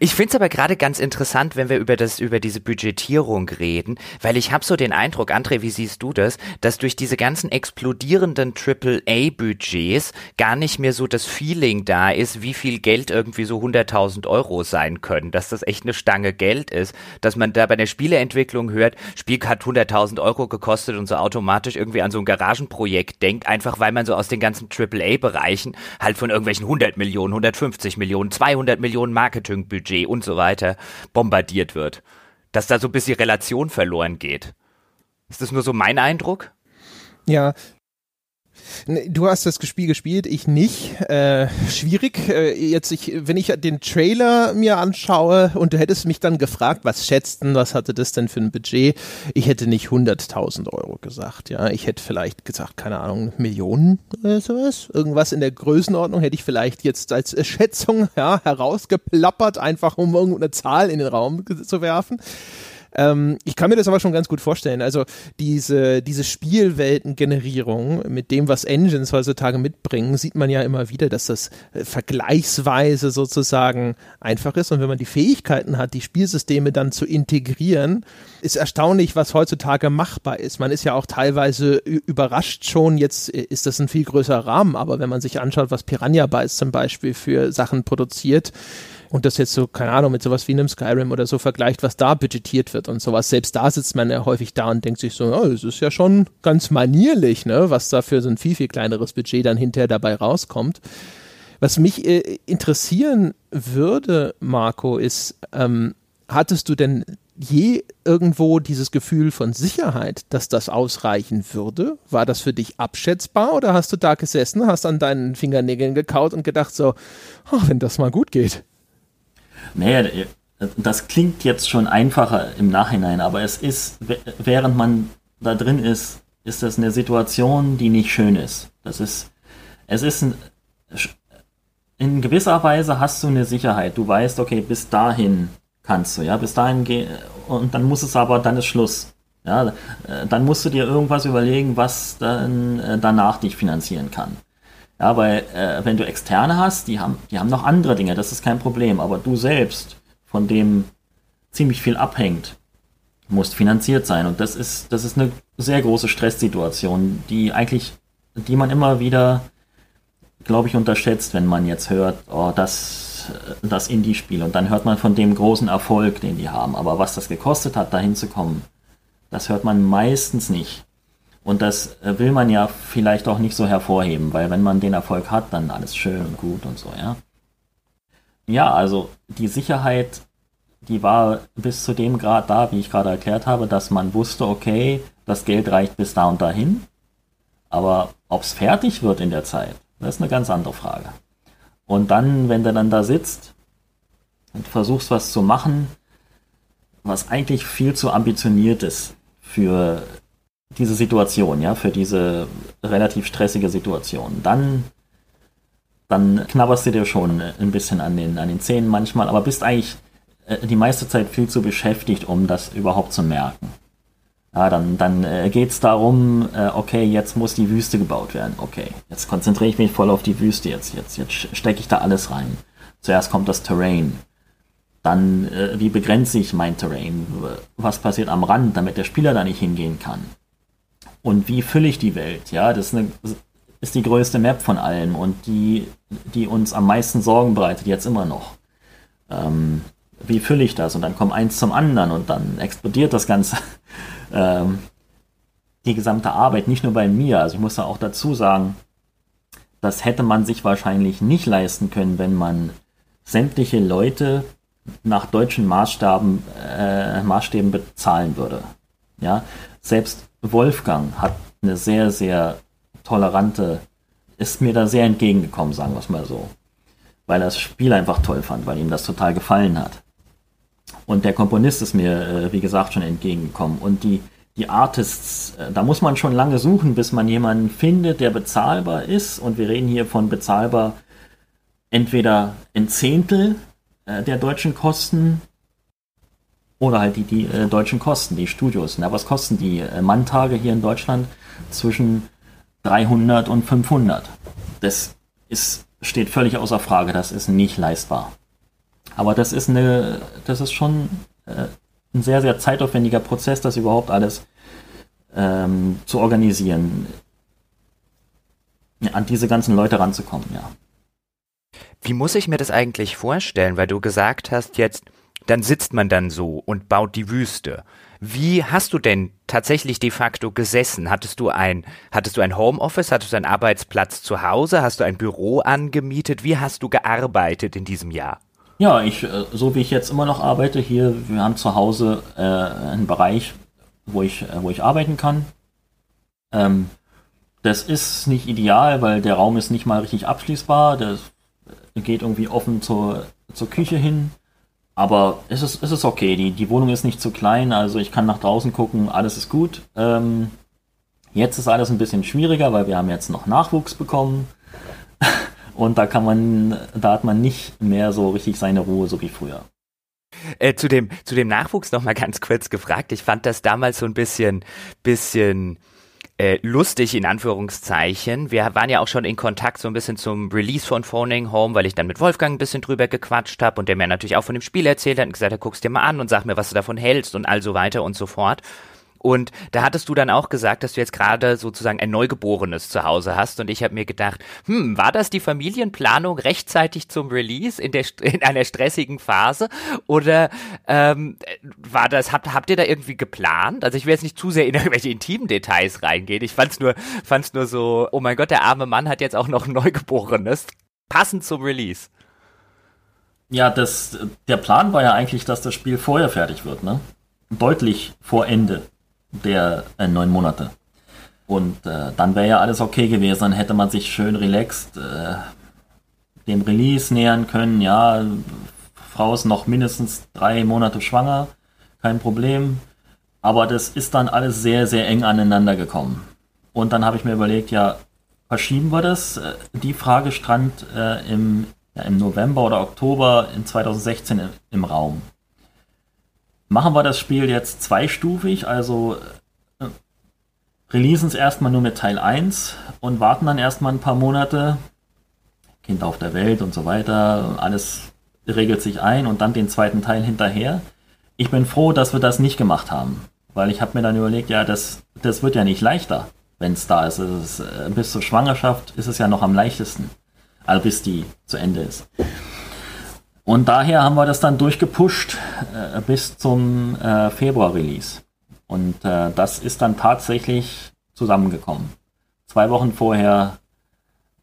Ich finde es aber gerade ganz interessant, wenn wir über das über diese Budgetierung reden, weil ich habe so den Eindruck, André, wie siehst du das, dass durch diese ganzen explodierenden AAA-Budgets gar nicht mehr so das Feeling da ist, wie viel Geld irgendwie so 100.000 Euro sein können, dass das echt eine Stange Geld ist, dass man da bei der Spieleentwicklung hört, Spiel hat 100.000 Euro gekostet und so automatisch irgendwie an so ein Garagenprojekt denkt, einfach weil man so aus den ganzen AAA-Bereichen halt von irgendwelchen 100 Millionen, 150 Millionen, 200 Millionen Marketing Marketingbudget und so weiter bombardiert wird. Dass da so ein bisschen Relation verloren geht. Ist das nur so mein Eindruck? Ja, Du hast das Spiel gespielt, ich nicht. Äh, schwierig. Äh, jetzt, ich, wenn ich den Trailer mir anschaue und du hättest mich dann gefragt, was schätzten, was hatte das denn für ein Budget? Ich hätte nicht 100.000 Euro gesagt. Ja, ich hätte vielleicht gesagt, keine Ahnung, Millionen oder sowas. Irgendwas in der Größenordnung hätte ich vielleicht jetzt als Schätzung ja, herausgeplappert, einfach um irgendeine Zahl in den Raum zu werfen. Ähm, ich kann mir das aber schon ganz gut vorstellen. Also diese, diese Spielweltengenerierung mit dem, was Engines heutzutage mitbringen, sieht man ja immer wieder, dass das äh, vergleichsweise sozusagen einfach ist. Und wenn man die Fähigkeiten hat, die Spielsysteme dann zu integrieren, ist erstaunlich, was heutzutage machbar ist. Man ist ja auch teilweise überrascht schon, jetzt äh, ist das ein viel größerer Rahmen, aber wenn man sich anschaut, was Piranha Bytes zum Beispiel für Sachen produziert, und das jetzt so, keine Ahnung, mit sowas wie einem Skyrim oder so vergleicht, was da budgetiert wird und sowas. Selbst da sitzt man ja häufig da und denkt sich so, oh, das ist ja schon ganz manierlich, ne, was da für so ein viel, viel kleineres Budget dann hinterher dabei rauskommt. Was mich äh, interessieren würde, Marco, ist, ähm, hattest du denn je irgendwo dieses Gefühl von Sicherheit, dass das ausreichen würde? War das für dich abschätzbar oder hast du da gesessen, hast an deinen Fingernägeln gekaut und gedacht so, oh, wenn das mal gut geht? Nee, das klingt jetzt schon einfacher im Nachhinein, aber es ist, während man da drin ist, ist das eine Situation, die nicht schön ist. Das ist, es ist ein, in gewisser Weise hast du eine Sicherheit. Du weißt, okay, bis dahin kannst du, ja, bis dahin gehen, und dann muss es aber, dann ist Schluss. Ja, dann musst du dir irgendwas überlegen, was dann äh, danach dich finanzieren kann. Ja, weil äh, wenn du Externe hast, die haben, die haben noch andere Dinge, das ist kein Problem. Aber du selbst, von dem ziemlich viel abhängt, musst finanziert sein. Und das ist, das ist eine sehr große Stresssituation, die eigentlich, die man immer wieder, glaube ich, unterschätzt, wenn man jetzt hört, oh, das, das Indie-Spiel. Und dann hört man von dem großen Erfolg, den die haben. Aber was das gekostet hat, dahin zu kommen, das hört man meistens nicht. Und das äh, will man ja vielleicht auch nicht so hervorheben, weil wenn man den Erfolg hat, dann alles schön und gut und so, ja. Ja, also die Sicherheit, die war bis zu dem Grad da, wie ich gerade erklärt habe, dass man wusste, okay, das Geld reicht bis da und dahin. Aber ob es fertig wird in der Zeit, das ist eine ganz andere Frage. Und dann, wenn du dann da sitzt und versuchst was zu machen, was eigentlich viel zu ambitioniert ist für diese Situation, ja, für diese relativ stressige Situation. Dann, dann knabberst du dir schon ein bisschen an den, an den Zähnen manchmal, aber bist eigentlich äh, die meiste Zeit viel zu beschäftigt, um das überhaupt zu merken. Ja, dann, dann äh, geht es darum, äh, okay, jetzt muss die Wüste gebaut werden. Okay, jetzt konzentriere ich mich voll auf die Wüste. Jetzt, jetzt, jetzt stecke ich da alles rein. Zuerst kommt das Terrain. Dann, äh, wie begrenze ich mein Terrain? Was passiert am Rand, damit der Spieler da nicht hingehen kann? Und wie fülle ich die Welt? Ja, das ist, eine, ist die größte Map von allen und die, die uns am meisten Sorgen bereitet, jetzt immer noch. Ähm, wie fülle ich das? Und dann kommt eins zum anderen und dann explodiert das Ganze. (laughs) ähm, die gesamte Arbeit, nicht nur bei mir. Also ich muss da auch dazu sagen, das hätte man sich wahrscheinlich nicht leisten können, wenn man sämtliche Leute nach deutschen Maßstaben, äh, Maßstäben bezahlen würde. Ja, selbst Wolfgang hat eine sehr, sehr tolerante, ist mir da sehr entgegengekommen, sagen wir es mal so. Weil er das Spiel einfach toll fand, weil ihm das total gefallen hat. Und der Komponist ist mir, äh, wie gesagt, schon entgegengekommen. Und die, die Artists, äh, da muss man schon lange suchen, bis man jemanden findet, der bezahlbar ist. Und wir reden hier von bezahlbar entweder ein Zehntel äh, der deutschen Kosten oder halt die, die äh, deutschen Kosten, die Studios. Na, was kosten die äh, Manntage hier in Deutschland? Zwischen 300 und 500. Das ist, steht völlig außer Frage, das ist nicht leistbar. Aber das ist eine, das ist schon äh, ein sehr, sehr zeitaufwendiger Prozess, das überhaupt alles ähm, zu organisieren. an diese ganzen Leute ranzukommen, ja. Wie muss ich mir das eigentlich vorstellen? Weil du gesagt hast jetzt, dann sitzt man dann so und baut die Wüste. Wie hast du denn tatsächlich de facto gesessen? Hattest du ein, hattest du ein Homeoffice? Hattest du einen Arbeitsplatz zu Hause? Hast du ein Büro angemietet? Wie hast du gearbeitet in diesem Jahr? Ja, ich, äh, so wie ich jetzt immer noch arbeite, hier, wir haben zu Hause äh, einen Bereich, wo ich, äh, wo ich arbeiten kann. Ähm, das ist nicht ideal, weil der Raum ist nicht mal richtig abschließbar. Das geht irgendwie offen zur, zur Küche hin. Aber es ist, es ist okay. Die, die Wohnung ist nicht zu klein, also ich kann nach draußen gucken, alles ist gut. Ähm, jetzt ist alles ein bisschen schwieriger, weil wir haben jetzt noch Nachwuchs bekommen. (laughs) Und da kann man, da hat man nicht mehr so richtig seine Ruhe, so wie früher. Äh, zu dem, zu dem Nachwuchs noch mal ganz kurz gefragt. Ich fand das damals so ein bisschen, bisschen äh, lustig in Anführungszeichen. Wir waren ja auch schon in Kontakt so ein bisschen zum Release von Phoning Home, weil ich dann mit Wolfgang ein bisschen drüber gequatscht habe und der mir natürlich auch von dem Spiel erzählt hat und gesagt hat, guck's dir mal an und sag mir, was du davon hältst und all so weiter und so fort. Und da hattest du dann auch gesagt, dass du jetzt gerade sozusagen ein Neugeborenes zu Hause hast. Und ich habe mir gedacht, hm, war das die Familienplanung rechtzeitig zum Release in, der, (laughs) in einer stressigen Phase? Oder ähm, war das, habt, habt ihr da irgendwie geplant? Also ich will jetzt nicht zu sehr in irgendwelche intimen Details reingehen. Ich fand's nur, fand's nur so, oh mein Gott, der arme Mann hat jetzt auch noch ein Neugeborenes. Passend zum Release. Ja, das, der Plan war ja eigentlich, dass das Spiel vorher fertig wird, ne? Deutlich vor Ende der äh, neun Monate. Und äh, dann wäre ja alles okay gewesen, dann hätte man sich schön relaxed äh, dem Release nähern können. Ja, Frau ist noch mindestens drei Monate schwanger, kein Problem. Aber das ist dann alles sehr, sehr eng aneinander gekommen. Und dann habe ich mir überlegt, ja, verschieben wir das? Äh, die Frage stand äh, im, ja, im November oder Oktober in 2016 im, im Raum machen wir das Spiel jetzt zweistufig, also äh, releasen es erstmal nur mit Teil 1 und warten dann erstmal ein paar Monate, Kind auf der Welt und so weiter, alles regelt sich ein und dann den zweiten Teil hinterher. Ich bin froh, dass wir das nicht gemacht haben, weil ich habe mir dann überlegt, ja, das, das wird ja nicht leichter, wenn es da ist. ist. Äh, bis zur Schwangerschaft ist es ja noch am leichtesten, also bis die zu Ende ist. Und daher haben wir das dann durchgepusht äh, bis zum äh, Februar-Release. Und äh, das ist dann tatsächlich zusammengekommen. Zwei Wochen vorher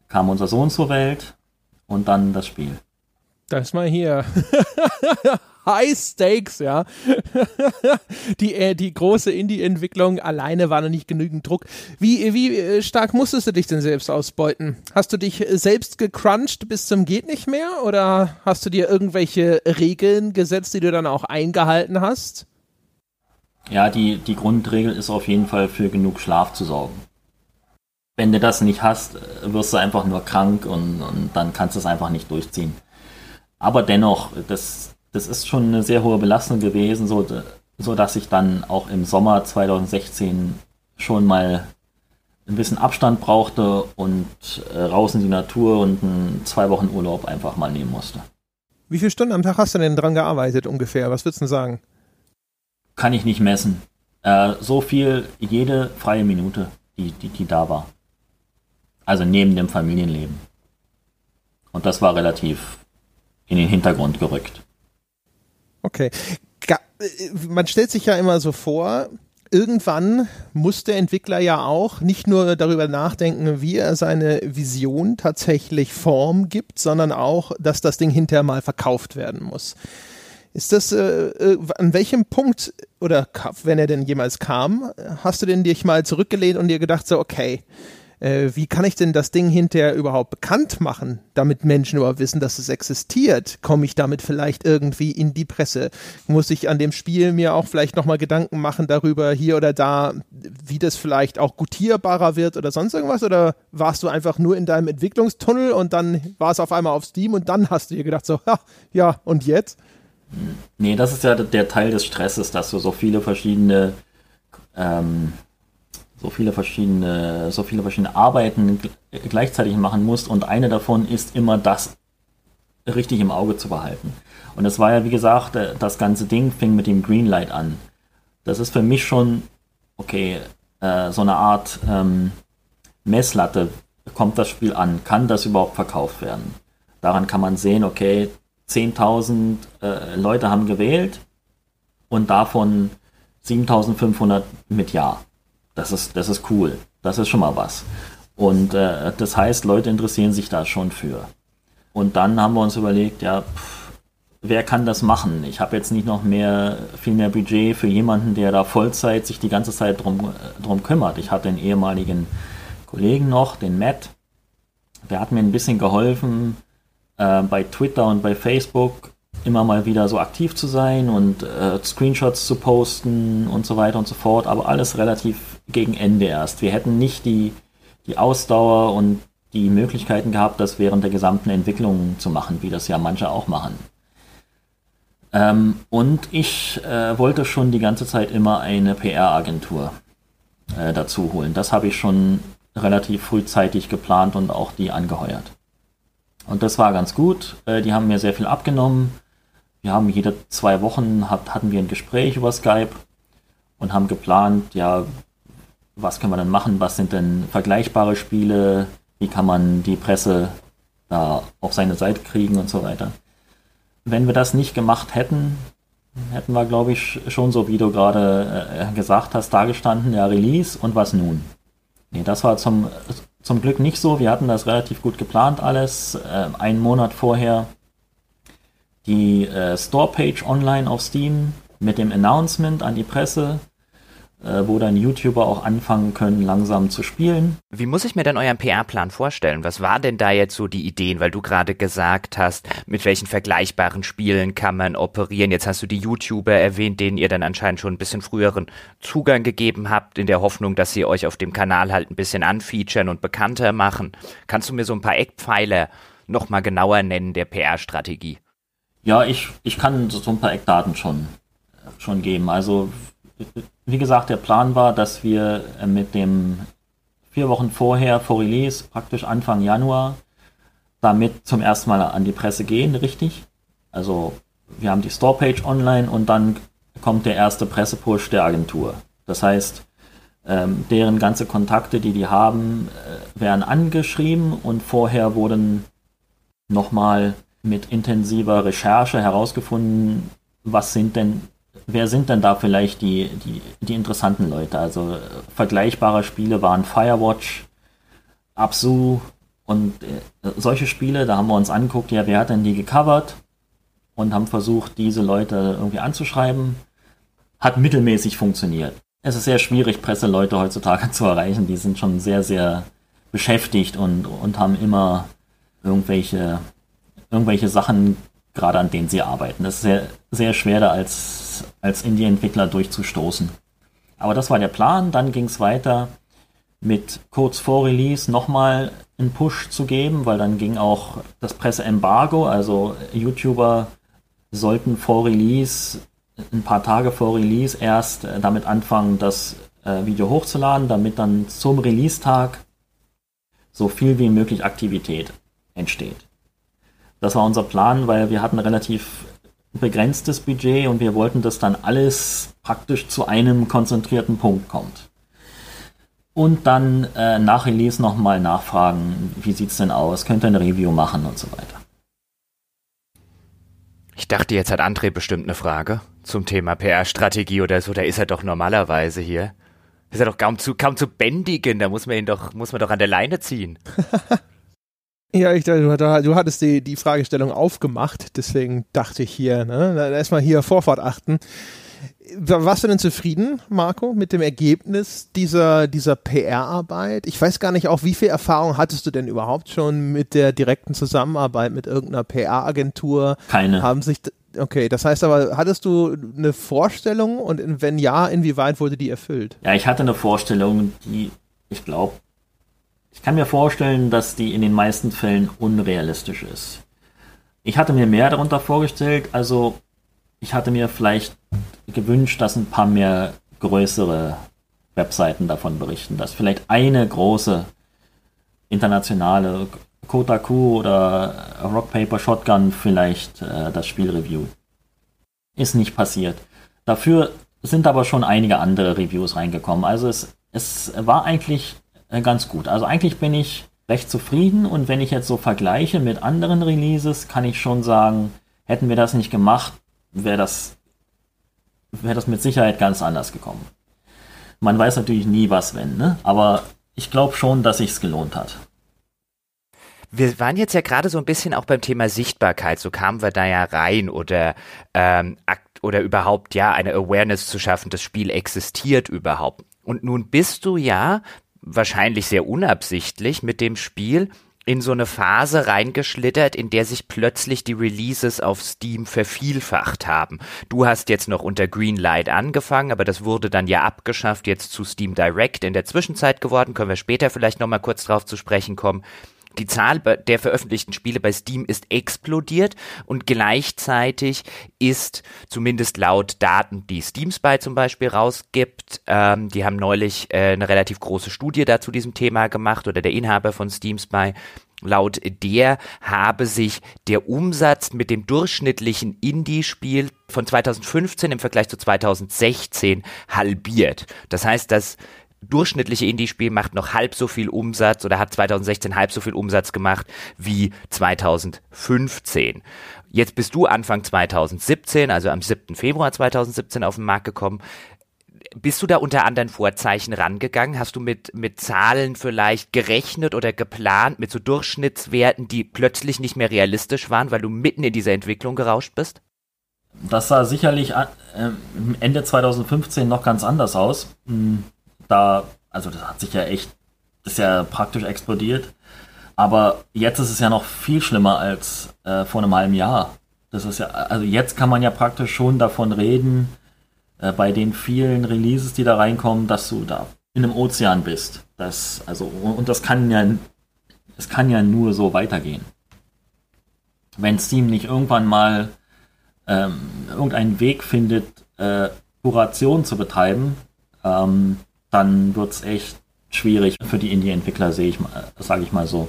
kam unser Sohn zur Welt und dann das Spiel. Das mal hier. (laughs) High Stakes, ja. (laughs) die, äh, die große Indie-Entwicklung alleine war noch nicht genügend Druck. Wie, wie äh, stark musstest du dich denn selbst ausbeuten? Hast du dich selbst gecrunched bis zum geht nicht mehr oder hast du dir irgendwelche Regeln gesetzt, die du dann auch eingehalten hast? Ja, die, die Grundregel ist auf jeden Fall für genug Schlaf zu sorgen. Wenn du das nicht hast, wirst du einfach nur krank und, und dann kannst du es einfach nicht durchziehen. Aber dennoch, das, das ist schon eine sehr hohe Belastung gewesen, so, so dass ich dann auch im Sommer 2016 schon mal ein bisschen Abstand brauchte und äh, raus in die Natur und einen zwei Wochen Urlaub einfach mal nehmen musste. Wie viele Stunden am Tag hast du denn dran gearbeitet ungefähr? Was würdest du sagen? Kann ich nicht messen. Äh, so viel jede freie Minute, die, die, die da war. Also neben dem Familienleben. Und das war relativ in den Hintergrund gerückt. Okay. Man stellt sich ja immer so vor, irgendwann muss der Entwickler ja auch nicht nur darüber nachdenken, wie er seine Vision tatsächlich Form gibt, sondern auch, dass das Ding hinterher mal verkauft werden muss. Ist das, äh, äh an welchem Punkt, oder wenn er denn jemals kam, hast du denn dich mal zurückgelehnt und dir gedacht, so, okay, äh, wie kann ich denn das Ding hinterher überhaupt bekannt machen, damit Menschen überhaupt wissen, dass es existiert? Komme ich damit vielleicht irgendwie in die Presse? Muss ich an dem Spiel mir auch vielleicht nochmal Gedanken machen darüber, hier oder da, wie das vielleicht auch gutierbarer wird oder sonst irgendwas? Oder warst du einfach nur in deinem Entwicklungstunnel und dann war es auf einmal auf Steam und dann hast du dir gedacht, so, ja, und jetzt? Nee, das ist ja der Teil des Stresses, dass du so viele verschiedene ähm, so viele verschiedene, so viele verschiedene Arbeiten gleichzeitig machen musst und eine davon ist immer das richtig im Auge zu behalten. Und es war ja, wie gesagt, äh, das ganze Ding fing mit dem Greenlight an. Das ist für mich schon, okay, äh, so eine Art ähm, Messlatte. Kommt das Spiel an? Kann das überhaupt verkauft werden? Daran kann man sehen, okay, 10.000 äh, Leute haben gewählt und davon 7.500 mit Ja. Das ist, das ist cool. Das ist schon mal was. Und äh, das heißt, Leute interessieren sich da schon für. Und dann haben wir uns überlegt, ja, pff, wer kann das machen? Ich habe jetzt nicht noch mehr, viel mehr Budget für jemanden, der da Vollzeit sich die ganze Zeit drum, äh, drum kümmert. Ich hatte einen ehemaligen Kollegen noch, den Matt, der hat mir ein bisschen geholfen, äh, bei Twitter und bei Facebook immer mal wieder so aktiv zu sein und äh, Screenshots zu posten und so weiter und so fort, aber alles relativ gegen Ende erst. Wir hätten nicht die, die Ausdauer und die Möglichkeiten gehabt, das während der gesamten Entwicklung zu machen, wie das ja manche auch machen. Ähm, und ich äh, wollte schon die ganze Zeit immer eine PR-Agentur äh, dazu holen. Das habe ich schon relativ frühzeitig geplant und auch die angeheuert. Und das war ganz gut. Äh, die haben mir sehr viel abgenommen. Wir haben jede zwei Wochen hat, hatten wir ein Gespräch über Skype und haben geplant, ja, was können wir denn machen? Was sind denn vergleichbare Spiele? Wie kann man die Presse da auf seine Seite kriegen und so weiter? Wenn wir das nicht gemacht hätten, hätten wir, glaube ich, schon so, wie du gerade äh, gesagt hast, dargestanden, ja, Release und was nun? Nee, das war zum, zum Glück nicht so. Wir hatten das relativ gut geplant alles. Äh, einen Monat vorher die äh, Store-Page online auf Steam mit dem Announcement an die Presse, wo dann YouTuber auch anfangen können, langsam zu spielen. Wie muss ich mir denn euren PR-Plan vorstellen? Was war denn da jetzt so die Ideen? Weil du gerade gesagt hast, mit welchen vergleichbaren Spielen kann man operieren? Jetzt hast du die YouTuber erwähnt, denen ihr dann anscheinend schon ein bisschen früheren Zugang gegeben habt, in der Hoffnung, dass sie euch auf dem Kanal halt ein bisschen anfeaturen und bekannter machen. Kannst du mir so ein paar Eckpfeiler nochmal genauer nennen der PR-Strategie? Ja, ich, ich kann so ein paar Eckdaten schon, schon geben. Also wie gesagt, der Plan war, dass wir äh, mit dem vier Wochen vorher vor Release, praktisch Anfang Januar, damit zum ersten Mal an die Presse gehen, richtig? Also wir haben die Storepage online und dann kommt der erste Pressepush der Agentur. Das heißt, ähm, deren ganze Kontakte, die die haben, äh, werden angeschrieben und vorher wurden nochmal mit intensiver Recherche herausgefunden, was sind denn wer sind denn da vielleicht die, die, die interessanten Leute? Also vergleichbare Spiele waren Firewatch, Absu und äh, solche Spiele, da haben wir uns angeguckt, ja, wer hat denn die gecovert? Und haben versucht, diese Leute irgendwie anzuschreiben. Hat mittelmäßig funktioniert. Es ist sehr schwierig, Presseleute heutzutage (laughs) zu erreichen. Die sind schon sehr, sehr beschäftigt und, und haben immer irgendwelche, irgendwelche Sachen, gerade an denen sie arbeiten. Das ist sehr, sehr schwer, da als als, Indie-Entwickler durchzustoßen. Aber das war der Plan. Dann ging es weiter mit kurz vor Release nochmal einen Push zu geben, weil dann ging auch das Presseembargo, also YouTuber sollten vor Release, ein paar Tage vor Release erst damit anfangen, das äh, Video hochzuladen, damit dann zum Release-Tag so viel wie möglich Aktivität entsteht. Das war unser Plan, weil wir hatten relativ begrenztes Budget und wir wollten, dass dann alles praktisch zu einem konzentrierten Punkt kommt. Und dann äh, nach Release nochmal nachfragen, wie sieht's denn aus, könnt ihr ein Review machen und so weiter. Ich dachte, jetzt hat André bestimmt eine Frage zum Thema PR-Strategie oder so, da ist er doch normalerweise hier. Ist er doch kaum zu, kaum zu bändigen, da muss man ihn doch, muss man doch an der Leine ziehen. (laughs) Ja, ich dachte, du hattest die, die Fragestellung aufgemacht, deswegen dachte ich hier, ne, erstmal hier Vorfahrt achten. Warst du denn zufrieden, Marco, mit dem Ergebnis dieser, dieser PR-Arbeit? Ich weiß gar nicht auch, wie viel Erfahrung hattest du denn überhaupt schon mit der direkten Zusammenarbeit mit irgendeiner PR-Agentur? Keine. Haben sich, okay, das heißt aber, hattest du eine Vorstellung und wenn ja, inwieweit wurde die erfüllt? Ja, ich hatte eine Vorstellung, die, ich glaube, ich kann mir vorstellen, dass die in den meisten Fällen unrealistisch ist. Ich hatte mir mehr darunter vorgestellt, also ich hatte mir vielleicht gewünscht, dass ein paar mehr größere Webseiten davon berichten, dass vielleicht eine große internationale Kotaku oder Rock Paper Shotgun vielleicht äh, das Spiel reviewt. Ist nicht passiert. Dafür sind aber schon einige andere Reviews reingekommen. Also es, es war eigentlich äh, ganz gut. Also eigentlich bin ich recht zufrieden und wenn ich jetzt so vergleiche mit anderen Releases, kann ich schon sagen, hätten wir das nicht gemacht, wäre das, wäre das mit Sicherheit ganz anders gekommen. Man weiß natürlich nie was wenn, ne? aber ich glaube schon, dass sich's gelohnt hat. Wir waren jetzt ja gerade so ein bisschen auch beim Thema Sichtbarkeit, so kamen wir da ja rein oder ähm, oder überhaupt ja eine Awareness zu schaffen, das Spiel existiert überhaupt. Und nun bist du ja wahrscheinlich sehr unabsichtlich mit dem Spiel in so eine Phase reingeschlittert, in der sich plötzlich die Releases auf Steam vervielfacht haben. Du hast jetzt noch unter Greenlight angefangen, aber das wurde dann ja abgeschafft, jetzt zu Steam Direct in der Zwischenzeit geworden. Können wir später vielleicht nochmal kurz drauf zu sprechen kommen die Zahl der veröffentlichten Spiele bei Steam ist explodiert und gleichzeitig ist zumindest laut Daten, die Steam Spy zum Beispiel rausgibt, ähm, die haben neulich äh, eine relativ große Studie dazu diesem Thema gemacht oder der Inhaber von Steam Spy, Laut der habe sich der Umsatz mit dem durchschnittlichen Indie-Spiel von 2015 im Vergleich zu 2016 halbiert. Das heißt, dass durchschnittliche Indie-Spiel macht noch halb so viel Umsatz oder hat 2016 halb so viel Umsatz gemacht wie 2015. Jetzt bist du Anfang 2017, also am 7. Februar 2017 auf den Markt gekommen. Bist du da unter anderen Vorzeichen rangegangen? Hast du mit, mit Zahlen vielleicht gerechnet oder geplant, mit so Durchschnittswerten, die plötzlich nicht mehr realistisch waren, weil du mitten in dieser Entwicklung gerauscht bist? Das sah sicherlich äh, Ende 2015 noch ganz anders aus. Da, also das hat sich ja echt, ist ja praktisch explodiert. Aber jetzt ist es ja noch viel schlimmer als äh, vor einem halben Jahr. Das ist ja, also jetzt kann man ja praktisch schon davon reden, äh, bei den vielen Releases, die da reinkommen, dass du da in einem Ozean bist. Das, also, und das kann ja, es kann ja nur so weitergehen. Wenn Steam nicht irgendwann mal ähm, irgendeinen Weg findet, äh, Kuration zu betreiben, ähm, dann wird es echt schwierig für die Indie-Entwickler, sehe ich sage ich mal so.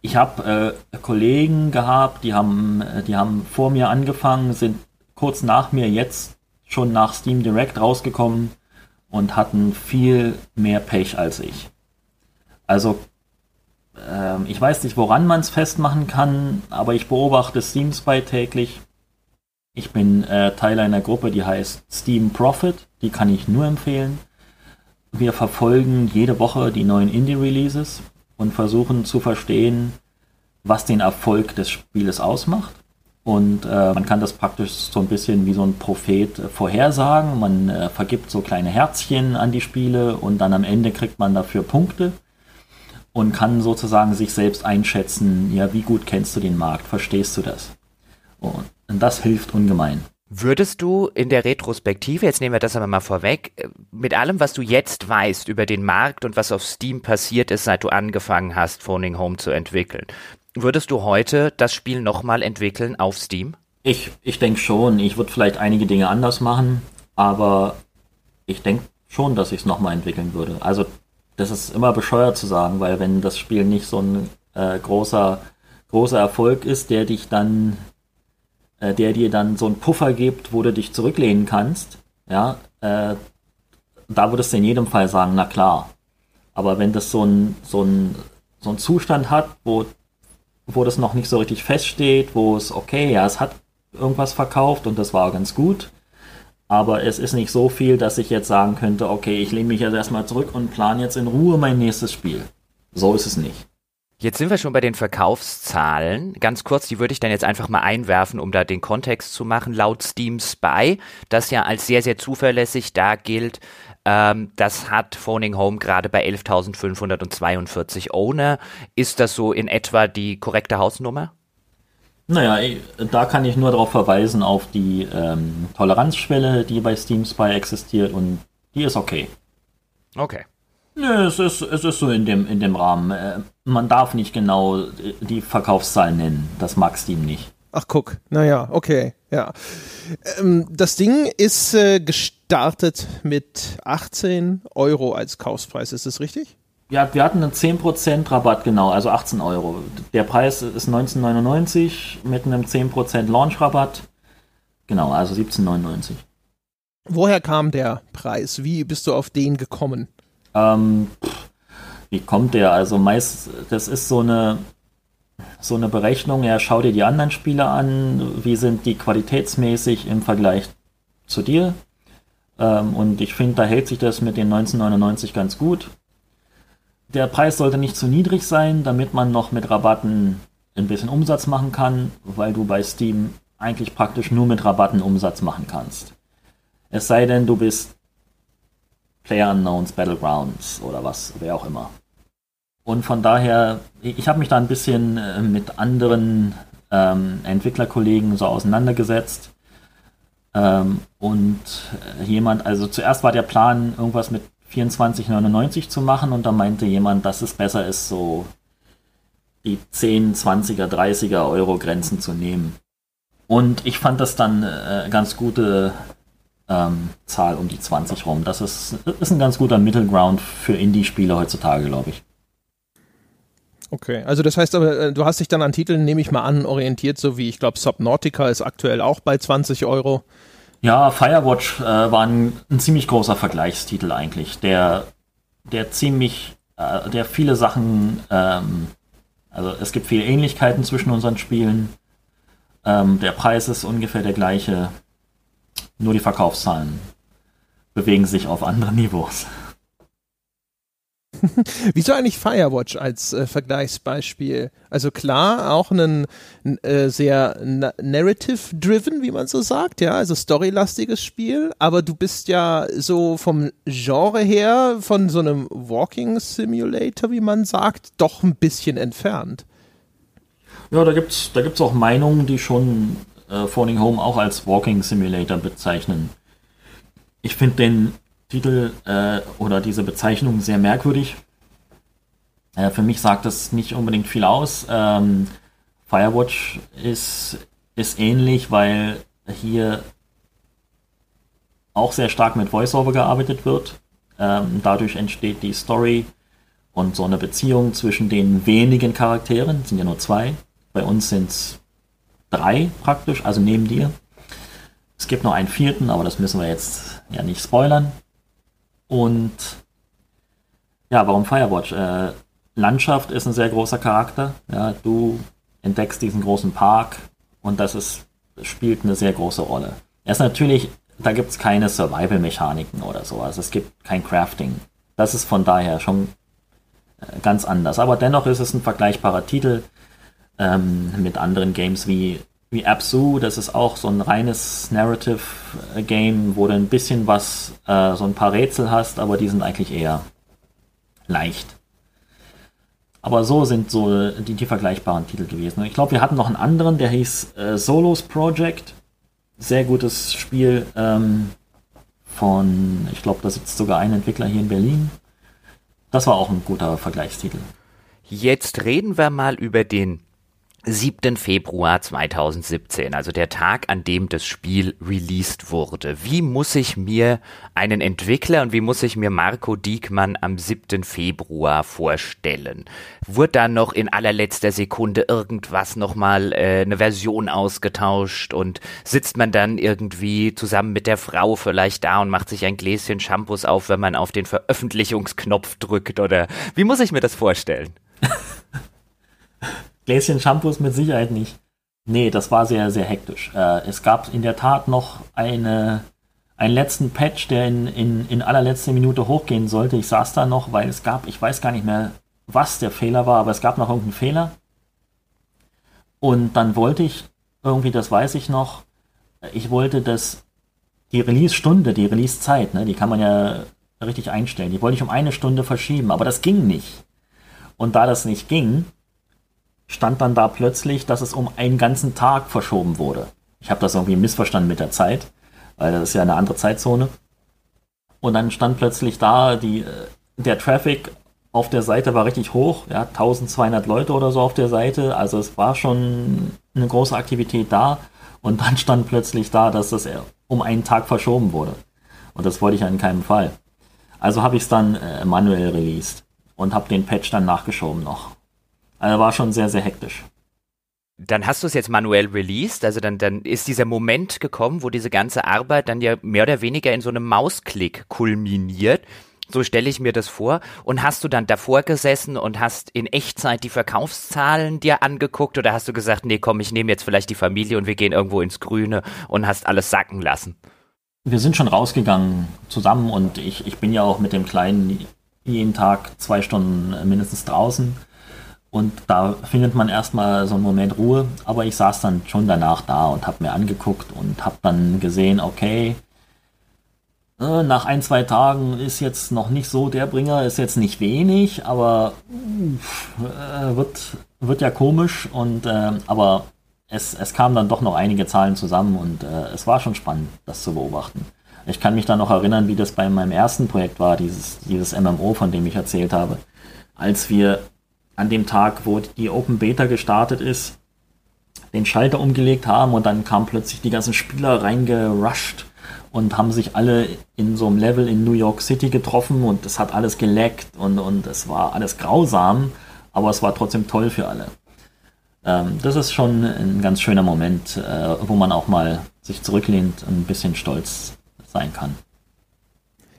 Ich habe äh, Kollegen gehabt, die haben, die haben vor mir angefangen, sind kurz nach mir jetzt schon nach Steam Direct rausgekommen und hatten viel mehr Pech als ich. Also äh, ich weiß nicht, woran man es festmachen kann, aber ich beobachte Steam Spy täglich. Ich bin äh, Teil einer Gruppe, die heißt Steam Profit, die kann ich nur empfehlen. Wir verfolgen jede Woche die neuen Indie-Releases und versuchen zu verstehen, was den Erfolg des Spieles ausmacht. Und äh, man kann das praktisch so ein bisschen wie so ein Prophet äh, vorhersagen. Man äh, vergibt so kleine Herzchen an die Spiele und dann am Ende kriegt man dafür Punkte und kann sozusagen sich selbst einschätzen, ja, wie gut kennst du den Markt, verstehst du das? Und das hilft ungemein. Würdest du in der Retrospektive, jetzt nehmen wir das aber mal vorweg, äh, mit allem, was du jetzt weißt über den Markt und was auf Steam passiert ist, seit du angefangen hast, Phoning Home zu entwickeln, würdest du heute das Spiel nochmal entwickeln auf Steam? Ich, ich denke schon. Ich würde vielleicht einige Dinge anders machen, aber ich denke schon, dass ich es nochmal entwickeln würde. Also das ist immer bescheuert zu sagen, weil wenn das Spiel nicht so ein äh, großer, großer Erfolg ist, der dich dann äh, der dir dann so einen Puffer gibt, wo du dich zurücklehnen kannst, ja, äh, da würdest du in jedem Fall sagen, na klar. Aber wenn das so ein, so ein, so ein Zustand hat, wo, wo das noch nicht so richtig feststeht, wo es, okay, ja, es hat irgendwas verkauft und das war ganz gut, aber es ist nicht so viel, dass ich jetzt sagen könnte, okay, ich lehne mich jetzt erstmal zurück und plane jetzt in Ruhe mein nächstes Spiel. So ist es nicht. Jetzt sind wir schon bei den Verkaufszahlen. Ganz kurz, die würde ich dann jetzt einfach mal einwerfen, um da den Kontext zu machen. Laut Steam Spy, das ja als sehr, sehr zuverlässig da gilt, ähm, das hat Phoning Home gerade bei 11.542 Owner. Ist das so in etwa die korrekte Hausnummer? Naja, da kann ich nur darauf verweisen, auf die ähm, Toleranzschwelle, die bei Steam Spy existiert und die ist okay. Okay. Nö, es ist, es ist so in dem, in dem Rahmen. Äh, man darf nicht genau die Verkaufszahlen nennen. Das mag Steam nicht. Ach, guck. Naja, okay. Ja. Ähm, das Ding ist äh, gestartet mit 18 Euro als Kaufpreis. Ist das richtig? Ja, wir hatten einen 10% Rabatt, genau, also 18 Euro. Der Preis ist 19,99 mit einem 10% Launch-Rabatt. Genau, also 17,99. Woher kam der Preis? Wie bist du auf den gekommen? Ähm, wie kommt der? Also meist, das ist so eine, so eine Berechnung, ja, schau dir die anderen Spiele an, wie sind die qualitätsmäßig im Vergleich zu dir. Ähm, und ich finde, da hält sich das mit den 1999 ganz gut der Preis sollte nicht zu niedrig sein, damit man noch mit Rabatten ein bisschen Umsatz machen kann, weil du bei Steam eigentlich praktisch nur mit Rabatten Umsatz machen kannst. Es sei denn, du bist Player Unknowns Battlegrounds oder was, wer auch immer. Und von daher, ich habe mich da ein bisschen äh, mit anderen ähm, Entwicklerkollegen so auseinandergesetzt. Ähm, und äh, jemand, also zuerst war der Plan, irgendwas mit 24,99 zu machen und da meinte jemand, dass es besser ist, so die 10, 20er, 30er Euro Grenzen zu nehmen. Und ich fand das dann äh, ganz gute ähm, Zahl um die 20 rum. Das ist, ist ein ganz guter Middle für Indie-Spiele heutzutage, glaube ich. Okay, also das heißt aber, äh, du hast dich dann an Titeln, nehme ich mal an, orientiert, so wie ich glaube Subnautica ist aktuell auch bei 20 Euro. Ja, Firewatch äh, war ein, ein, ziemlich großer Vergleichstitel eigentlich, der, der ziemlich, äh, der viele Sachen, ähm, also es gibt viele Ähnlichkeiten zwischen unseren Spielen. Ähm, der Preis ist ungefähr der gleiche, nur die Verkaufszahlen bewegen sich auf anderen Niveaus. (laughs) Wieso eigentlich Firewatch als äh, Vergleichsbeispiel? Also klar, auch ein äh, sehr narrative-driven, wie man so sagt, ja, also storylastiges Spiel, aber du bist ja so vom Genre her, von so einem Walking Simulator, wie man sagt, doch ein bisschen entfernt. Ja, da gibt's, da gibt's auch Meinungen, die schon äh, Phoning Home auch als Walking Simulator bezeichnen. Ich finde den Titel äh, oder diese Bezeichnung sehr merkwürdig. Äh, für mich sagt das nicht unbedingt viel aus. Ähm, Firewatch ist, ist ähnlich, weil hier auch sehr stark mit VoiceOver gearbeitet wird. Ähm, dadurch entsteht die Story und so eine Beziehung zwischen den wenigen Charakteren, sind ja nur zwei. Bei uns sind es drei praktisch, also neben dir. Es gibt noch einen vierten, aber das müssen wir jetzt ja nicht spoilern. Und ja, warum Firewatch? Äh, Landschaft ist ein sehr großer Charakter. Ja, du entdeckst diesen großen Park und das ist, spielt eine sehr große Rolle. Er ist natürlich, da gibt es keine Survival-Mechaniken oder so. Also es gibt kein Crafting. Das ist von daher schon äh, ganz anders. Aber dennoch ist es ein vergleichbarer Titel ähm, mit anderen Games wie wie Absu, das ist auch so ein reines Narrative-Game, wo du ein bisschen was, äh, so ein paar Rätsel hast, aber die sind eigentlich eher leicht. Aber so sind so die, die vergleichbaren Titel gewesen. Ich glaube, wir hatten noch einen anderen, der hieß äh, Solos Project. Sehr gutes Spiel ähm, von, ich glaube, da sitzt sogar ein Entwickler hier in Berlin. Das war auch ein guter Vergleichstitel. Jetzt reden wir mal über den 7. Februar 2017, also der Tag, an dem das Spiel released wurde. Wie muss ich mir einen Entwickler und wie muss ich mir Marco Diekmann am 7. Februar vorstellen? Wurde dann noch in allerletzter Sekunde irgendwas nochmal äh, eine Version ausgetauscht und sitzt man dann irgendwie zusammen mit der Frau vielleicht da und macht sich ein Gläschen Shampoos auf, wenn man auf den Veröffentlichungsknopf drückt oder wie muss ich mir das vorstellen? (laughs) Gläschen Shampoos mit Sicherheit nicht. Nee, das war sehr, sehr hektisch. Äh, es gab in der Tat noch eine, einen letzten Patch, der in, in, in allerletzter Minute hochgehen sollte. Ich saß da noch, weil es gab, ich weiß gar nicht mehr, was der Fehler war, aber es gab noch irgendeinen Fehler. Und dann wollte ich, irgendwie, das weiß ich noch, ich wollte dass die Release-Stunde, die Release-Zeit, ne, die kann man ja richtig einstellen, die wollte ich um eine Stunde verschieben, aber das ging nicht. Und da das nicht ging, stand dann da plötzlich, dass es um einen ganzen Tag verschoben wurde. Ich habe das irgendwie missverstanden mit der Zeit, weil das ist ja eine andere Zeitzone. Und dann stand plötzlich da, die, äh, der Traffic auf der Seite war richtig hoch, ja, 1200 Leute oder so auf der Seite, also es war schon eine große Aktivität da. Und dann stand plötzlich da, dass das um einen Tag verschoben wurde. Und das wollte ich ja in keinem Fall. Also habe ich es dann äh, manuell released. und habe den Patch dann nachgeschoben noch. Also war schon sehr, sehr hektisch. Dann hast du es jetzt manuell released, also dann, dann ist dieser Moment gekommen, wo diese ganze Arbeit dann ja mehr oder weniger in so einem Mausklick kulminiert. So stelle ich mir das vor. Und hast du dann davor gesessen und hast in Echtzeit die Verkaufszahlen dir angeguckt oder hast du gesagt, nee, komm, ich nehme jetzt vielleicht die Familie und wir gehen irgendwo ins Grüne und hast alles sacken lassen? Wir sind schon rausgegangen zusammen und ich, ich bin ja auch mit dem Kleinen jeden Tag zwei Stunden mindestens draußen und da findet man erstmal so einen Moment Ruhe, aber ich saß dann schon danach da und habe mir angeguckt und habe dann gesehen, okay, äh, nach ein, zwei Tagen ist jetzt noch nicht so der Bringer, ist jetzt nicht wenig, aber äh, wird, wird ja komisch und äh, aber es, es kamen dann doch noch einige Zahlen zusammen und äh, es war schon spannend, das zu beobachten. Ich kann mich da noch erinnern, wie das bei meinem ersten Projekt war, dieses, dieses MMO, von dem ich erzählt habe. Als wir an dem Tag, wo die Open Beta gestartet ist, den Schalter umgelegt haben und dann kamen plötzlich die ganzen Spieler reingerusht und haben sich alle in so einem Level in New York City getroffen und es hat alles geleckt und, und es war alles grausam, aber es war trotzdem toll für alle. Ähm, das ist schon ein ganz schöner Moment, äh, wo man auch mal sich zurücklehnt und ein bisschen stolz sein kann.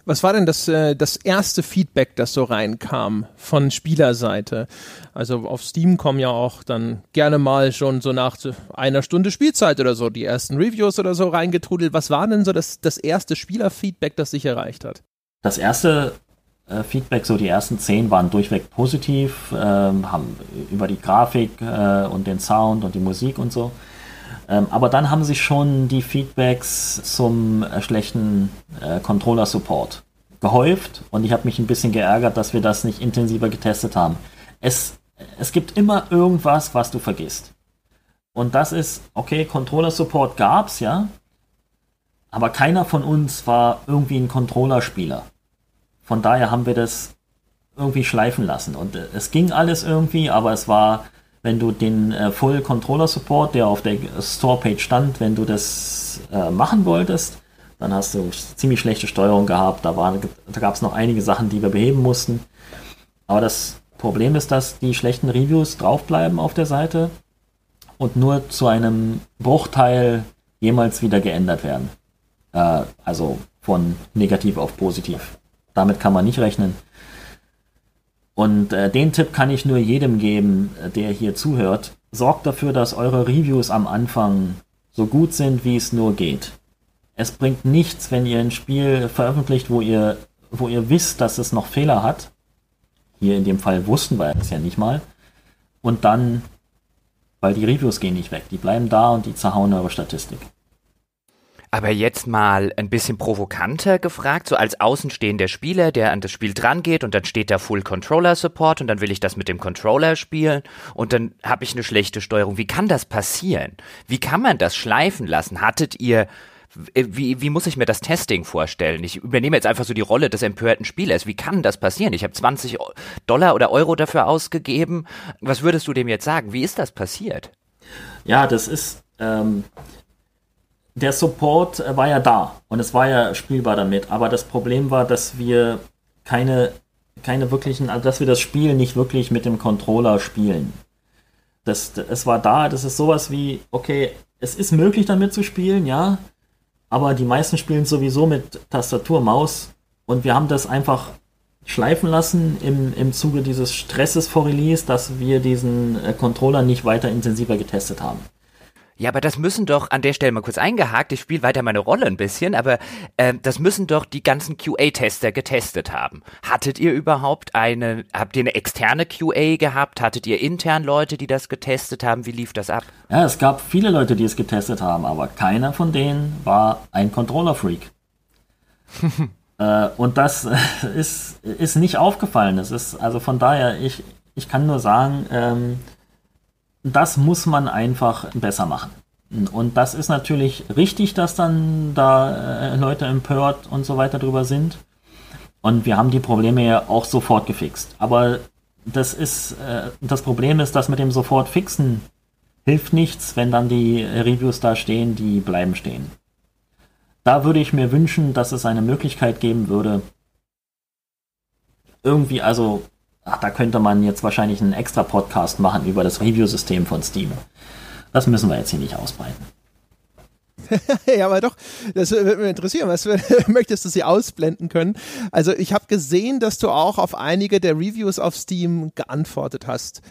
Was war denn das, äh, das erste Feedback, das so reinkam von Spielerseite? Also auf Steam kommen ja auch dann gerne mal schon so nach einer Stunde Spielzeit oder so die ersten Reviews oder so reingetrudelt. Was war denn so das, das erste Spielerfeedback, das sich erreicht hat? Das erste äh, Feedback, so die ersten zehn waren durchweg positiv, äh, haben über die Grafik äh, und den Sound und die Musik und so. Ähm, aber dann haben sich schon die Feedbacks zum äh, schlechten äh, Controller-Support gehäuft und ich habe mich ein bisschen geärgert, dass wir das nicht intensiver getestet haben. Es, es gibt immer irgendwas, was du vergisst. Und das ist, okay, Controller-Support gab's, ja, aber keiner von uns war irgendwie ein Controller-Spieler. Von daher haben wir das irgendwie schleifen lassen. Und äh, es ging alles irgendwie, aber es war wenn du den äh, Full Controller Support, der auf der Store-Page stand, wenn du das äh, machen wolltest, dann hast du ziemlich schlechte Steuerung gehabt. Da, da gab es noch einige Sachen, die wir beheben mussten. Aber das Problem ist, dass die schlechten Reviews draufbleiben auf der Seite und nur zu einem Bruchteil jemals wieder geändert werden. Äh, also von negativ auf positiv. Damit kann man nicht rechnen. Und äh, den Tipp kann ich nur jedem geben, äh, der hier zuhört. Sorgt dafür, dass eure Reviews am Anfang so gut sind, wie es nur geht. Es bringt nichts, wenn ihr ein Spiel veröffentlicht, wo ihr, wo ihr wisst, dass es noch Fehler hat. Hier in dem Fall wussten wir es ja nicht mal. Und dann, weil die Reviews gehen nicht weg, die bleiben da und die zerhauen eure Statistik. Aber jetzt mal ein bisschen provokanter gefragt, so als außenstehender Spieler, der an das Spiel drangeht und dann steht da Full Controller Support und dann will ich das mit dem Controller spielen und dann habe ich eine schlechte Steuerung. Wie kann das passieren? Wie kann man das schleifen lassen? Hattet ihr äh, wie, wie muss ich mir das Testing vorstellen? Ich übernehme jetzt einfach so die Rolle des empörten Spielers. Wie kann das passieren? Ich habe 20 Dollar oder Euro dafür ausgegeben. Was würdest du dem jetzt sagen? Wie ist das passiert? Ja, das ist, ähm, der Support äh, war ja da und es war ja spielbar damit, aber das Problem war, dass wir keine, keine wirklichen, also dass wir das Spiel nicht wirklich mit dem Controller spielen. Das, es war da, das ist sowas wie, okay, es ist möglich damit zu spielen, ja, aber die meisten spielen sowieso mit Tastatur, Maus und wir haben das einfach schleifen lassen im, im Zuge dieses Stresses vor Release, dass wir diesen äh, Controller nicht weiter intensiver getestet haben. Ja, aber das müssen doch, an der Stelle mal kurz eingehakt, ich spiele weiter meine Rolle ein bisschen, aber äh, das müssen doch die ganzen QA-Tester getestet haben. Hattet ihr überhaupt eine, habt ihr eine externe QA gehabt? Hattet ihr intern Leute, die das getestet haben? Wie lief das ab? Ja, es gab viele Leute, die es getestet haben, aber keiner von denen war ein Controller-Freak. (laughs) äh, und das ist, ist nicht aufgefallen. Es ist, also von daher, ich, ich kann nur sagen, ähm, das muss man einfach besser machen. Und das ist natürlich richtig, dass dann da äh, Leute empört und so weiter drüber sind. Und wir haben die Probleme ja auch sofort gefixt. Aber das ist, äh, das Problem ist, dass mit dem sofort fixen hilft nichts, wenn dann die Reviews da stehen, die bleiben stehen. Da würde ich mir wünschen, dass es eine Möglichkeit geben würde, irgendwie also ach, da könnte man jetzt wahrscheinlich einen extra Podcast machen über das Review-System von Steam. Das müssen wir jetzt hier nicht ausbreiten. (laughs) ja, aber doch, das würde mich interessieren. Was (laughs) möchtest du sie ausblenden können? Also, ich habe gesehen, dass du auch auf einige der Reviews auf Steam geantwortet hast.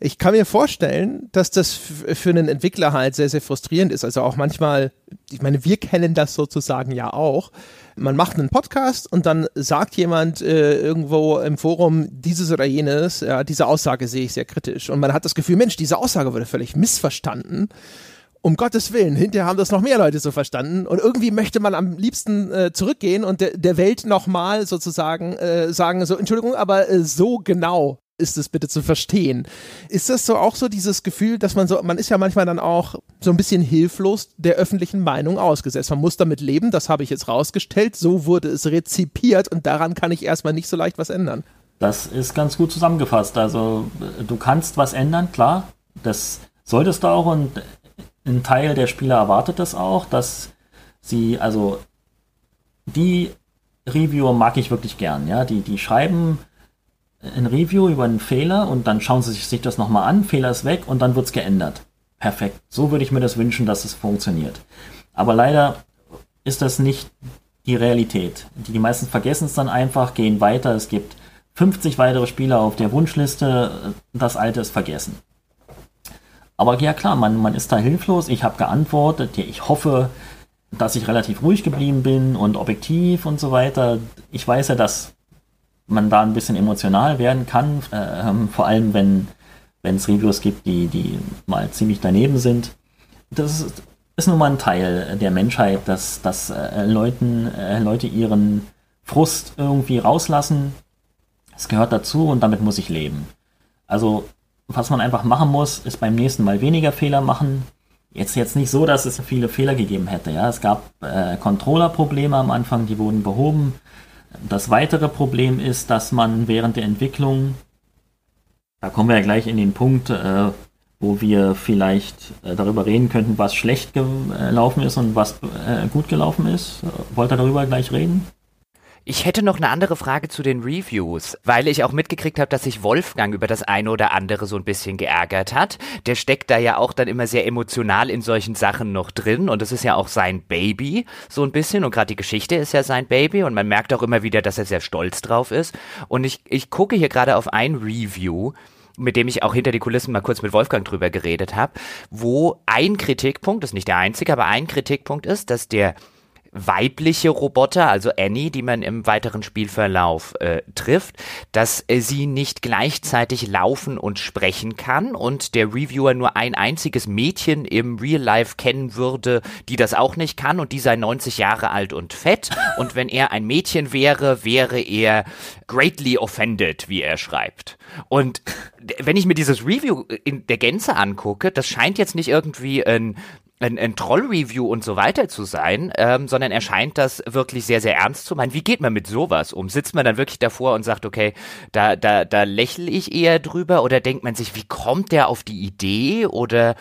Ich kann mir vorstellen, dass das für einen Entwickler halt sehr, sehr frustrierend ist. Also auch manchmal, ich meine, wir kennen das sozusagen ja auch. Man macht einen Podcast und dann sagt jemand äh, irgendwo im Forum dieses oder jenes, ja, diese Aussage sehe ich sehr kritisch. Und man hat das Gefühl, Mensch, diese Aussage wurde völlig missverstanden um Gottes Willen, hinterher haben das noch mehr Leute so verstanden und irgendwie möchte man am liebsten äh, zurückgehen und de der Welt nochmal sozusagen äh, sagen, so Entschuldigung, aber äh, so genau ist es bitte zu verstehen. Ist das so auch so dieses Gefühl, dass man so, man ist ja manchmal dann auch so ein bisschen hilflos der öffentlichen Meinung ausgesetzt. Man muss damit leben, das habe ich jetzt rausgestellt, so wurde es rezipiert und daran kann ich erstmal nicht so leicht was ändern. Das ist ganz gut zusammengefasst. Also du kannst was ändern, klar. Das solltest du auch und ein Teil der Spieler erwartet das auch, dass sie, also die Reviewer mag ich wirklich gern, ja, die, die schreiben ein Review über einen Fehler und dann schauen sie sich das nochmal an, Fehler ist weg und dann wird es geändert. Perfekt. So würde ich mir das wünschen, dass es funktioniert. Aber leider ist das nicht die Realität. Die, meisten vergessen es dann einfach, gehen weiter. Es gibt 50 weitere Spieler auf der Wunschliste, das alte ist vergessen. Aber ja klar, man, man ist da hilflos. Ich habe geantwortet. Ich hoffe, dass ich relativ ruhig geblieben bin und objektiv und so weiter. Ich weiß ja, dass man da ein bisschen emotional werden kann, äh, vor allem wenn es Reviews gibt, die, die mal ziemlich daneben sind. Das ist, ist nun mal ein Teil der Menschheit, dass, dass äh, Leuten, äh, Leute ihren Frust irgendwie rauslassen. Es gehört dazu und damit muss ich leben. Also was man einfach machen muss, ist beim nächsten Mal weniger Fehler machen. Jetzt jetzt nicht so, dass es viele Fehler gegeben hätte. Ja, es gab äh, Controller-Probleme am Anfang, die wurden behoben. Das weitere Problem ist, dass man während der Entwicklung, da kommen wir ja gleich in den Punkt, äh, wo wir vielleicht äh, darüber reden könnten, was schlecht gelaufen ist und was äh, gut gelaufen ist. Wollt ihr darüber gleich reden? Ich hätte noch eine andere Frage zu den Reviews, weil ich auch mitgekriegt habe, dass sich Wolfgang über das eine oder andere so ein bisschen geärgert hat. Der steckt da ja auch dann immer sehr emotional in solchen Sachen noch drin und es ist ja auch sein Baby so ein bisschen und gerade die Geschichte ist ja sein Baby und man merkt auch immer wieder, dass er sehr stolz drauf ist. Und ich, ich gucke hier gerade auf ein Review, mit dem ich auch hinter die Kulissen mal kurz mit Wolfgang drüber geredet habe, wo ein Kritikpunkt, das ist nicht der einzige, aber ein Kritikpunkt ist, dass der weibliche Roboter, also Annie, die man im weiteren Spielverlauf äh, trifft, dass äh, sie nicht gleichzeitig laufen und sprechen kann und der Reviewer nur ein einziges Mädchen im Real Life kennen würde, die das auch nicht kann und die sei 90 Jahre alt und fett und wenn er ein Mädchen wäre, wäre er greatly offended, wie er schreibt. Und wenn ich mir dieses Review in der Gänze angucke, das scheint jetzt nicht irgendwie ein ein, ein Troll-Review und so weiter zu sein, ähm, sondern er scheint das wirklich sehr, sehr ernst zu meinen. Wie geht man mit sowas um? Sitzt man dann wirklich davor und sagt, okay, da, da, da lächle ich eher drüber oder denkt man sich, wie kommt der auf die Idee oder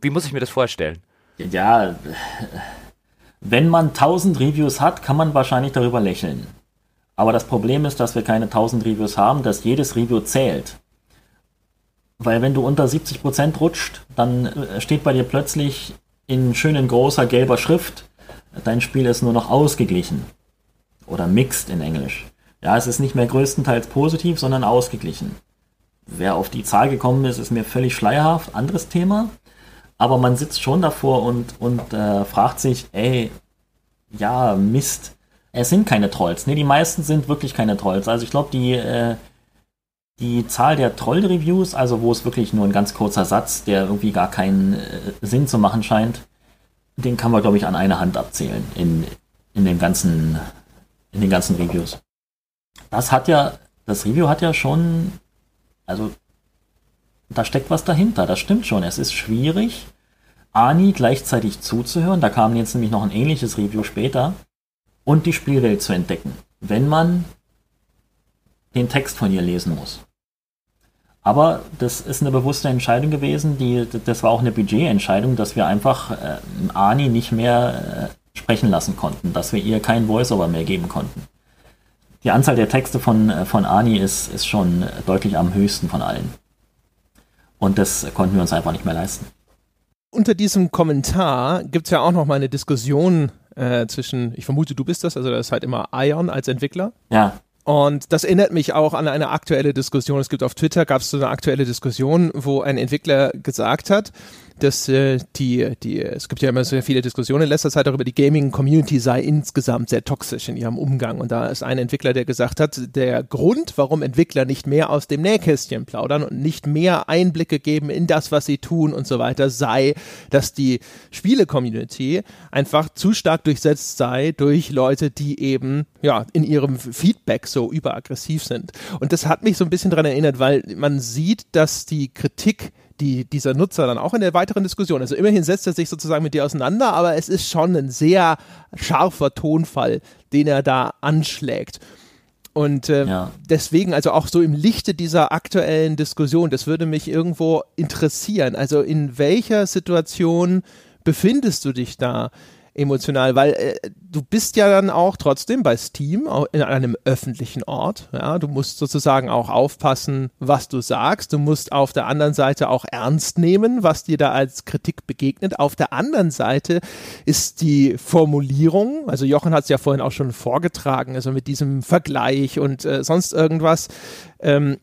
wie muss ich mir das vorstellen? Ja, wenn man 1000 Reviews hat, kann man wahrscheinlich darüber lächeln. Aber das Problem ist, dass wir keine 1000 Reviews haben, dass jedes Review zählt. Weil wenn du unter 70% rutscht, dann äh, steht bei dir plötzlich in schönen großer gelber Schrift, dein Spiel ist nur noch ausgeglichen. Oder mixed in Englisch. Ja, es ist nicht mehr größtenteils positiv, sondern ausgeglichen. Wer auf die Zahl gekommen ist, ist mir völlig schleierhaft, anderes Thema. Aber man sitzt schon davor und, und äh, fragt sich, ey, ja, Mist, es sind keine Trolls. Ne, die meisten sind wirklich keine Trolls. Also ich glaube, die, äh, die Zahl der Troll-Reviews, also wo es wirklich nur ein ganz kurzer Satz, der irgendwie gar keinen äh, Sinn zu machen scheint, den kann man, glaube ich, an einer Hand abzählen in, in, den ganzen, in den ganzen Reviews. Das hat ja, das Review hat ja schon, also da steckt was dahinter, das stimmt schon. Es ist schwierig, Ani gleichzeitig zuzuhören, da kam jetzt nämlich noch ein ähnliches Review später, und die Spielwelt zu entdecken, wenn man den Text von ihr lesen muss. Aber das ist eine bewusste Entscheidung gewesen, die, das war auch eine Budgetentscheidung, dass wir einfach äh, Ani nicht mehr äh, sprechen lassen konnten, dass wir ihr kein Voiceover mehr geben konnten. die Anzahl der Texte von, äh, von Ani ist, ist schon deutlich am höchsten von allen. Und das konnten wir uns einfach nicht mehr leisten. Unter diesem Kommentar gibt es ja auch noch mal eine Diskussion äh, zwischen, ich vermute, du bist das, also das ist halt immer Ion als Entwickler. Ja. Und das erinnert mich auch an eine aktuelle Diskussion. Es gibt auf Twitter, gab es so eine aktuelle Diskussion, wo ein Entwickler gesagt hat, dass äh, die, die, es gibt ja immer sehr viele Diskussionen in letzter Zeit darüber, die Gaming-Community sei insgesamt sehr toxisch in ihrem Umgang. Und da ist ein Entwickler, der gesagt hat, der Grund, warum Entwickler nicht mehr aus dem Nähkästchen plaudern und nicht mehr Einblicke geben in das, was sie tun und so weiter, sei, dass die Spiele-Community einfach zu stark durchsetzt sei durch Leute, die eben ja in ihrem Feedback so überaggressiv sind. Und das hat mich so ein bisschen daran erinnert, weil man sieht, dass die Kritik die, dieser Nutzer dann auch in der weiteren Diskussion. Also immerhin setzt er sich sozusagen mit dir auseinander, aber es ist schon ein sehr scharfer Tonfall, den er da anschlägt. Und äh, ja. deswegen, also auch so im Lichte dieser aktuellen Diskussion, das würde mich irgendwo interessieren. Also in welcher Situation befindest du dich da? Emotional, weil äh, du bist ja dann auch trotzdem bei Steam in einem öffentlichen Ort. Ja, du musst sozusagen auch aufpassen, was du sagst. Du musst auf der anderen Seite auch ernst nehmen, was dir da als Kritik begegnet. Auf der anderen Seite ist die Formulierung, also Jochen hat es ja vorhin auch schon vorgetragen, also mit diesem Vergleich und äh, sonst irgendwas. Ähm,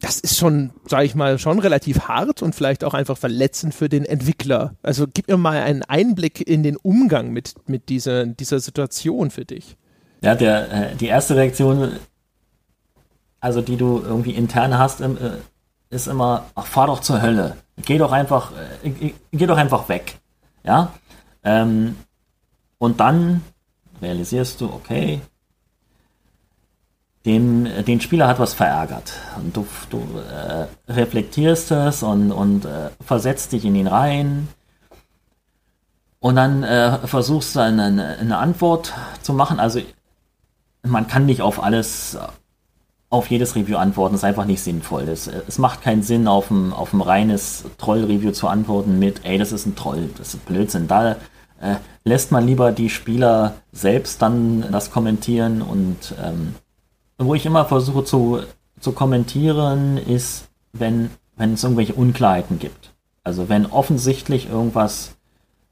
das ist schon, sage ich mal, schon relativ hart und vielleicht auch einfach verletzend für den Entwickler. Also gib mir mal einen Einblick in den Umgang mit, mit dieser, dieser Situation für dich. Ja, der, äh, die erste Reaktion, also die du irgendwie intern hast, äh, ist immer, ach, fahr doch zur Hölle. Geh doch einfach, äh, geh doch einfach weg. Ja. Ähm, und dann realisierst du, okay, dem, den Spieler hat was verärgert. Und du, du äh, reflektierst es und, und äh, versetzt dich in ihn rein. Und dann äh, versuchst du eine, eine Antwort zu machen. Also man kann nicht auf alles, auf jedes Review antworten. Das ist einfach nicht sinnvoll. Das, es macht keinen Sinn, auf ein, auf ein reines Troll-Review zu antworten mit, ey, das ist ein Troll, das ist Blödsinn. Da äh, lässt man lieber die Spieler selbst dann das kommentieren und ähm, wo ich immer versuche zu, zu kommentieren, ist, wenn, wenn es irgendwelche Unklarheiten gibt. Also wenn offensichtlich irgendwas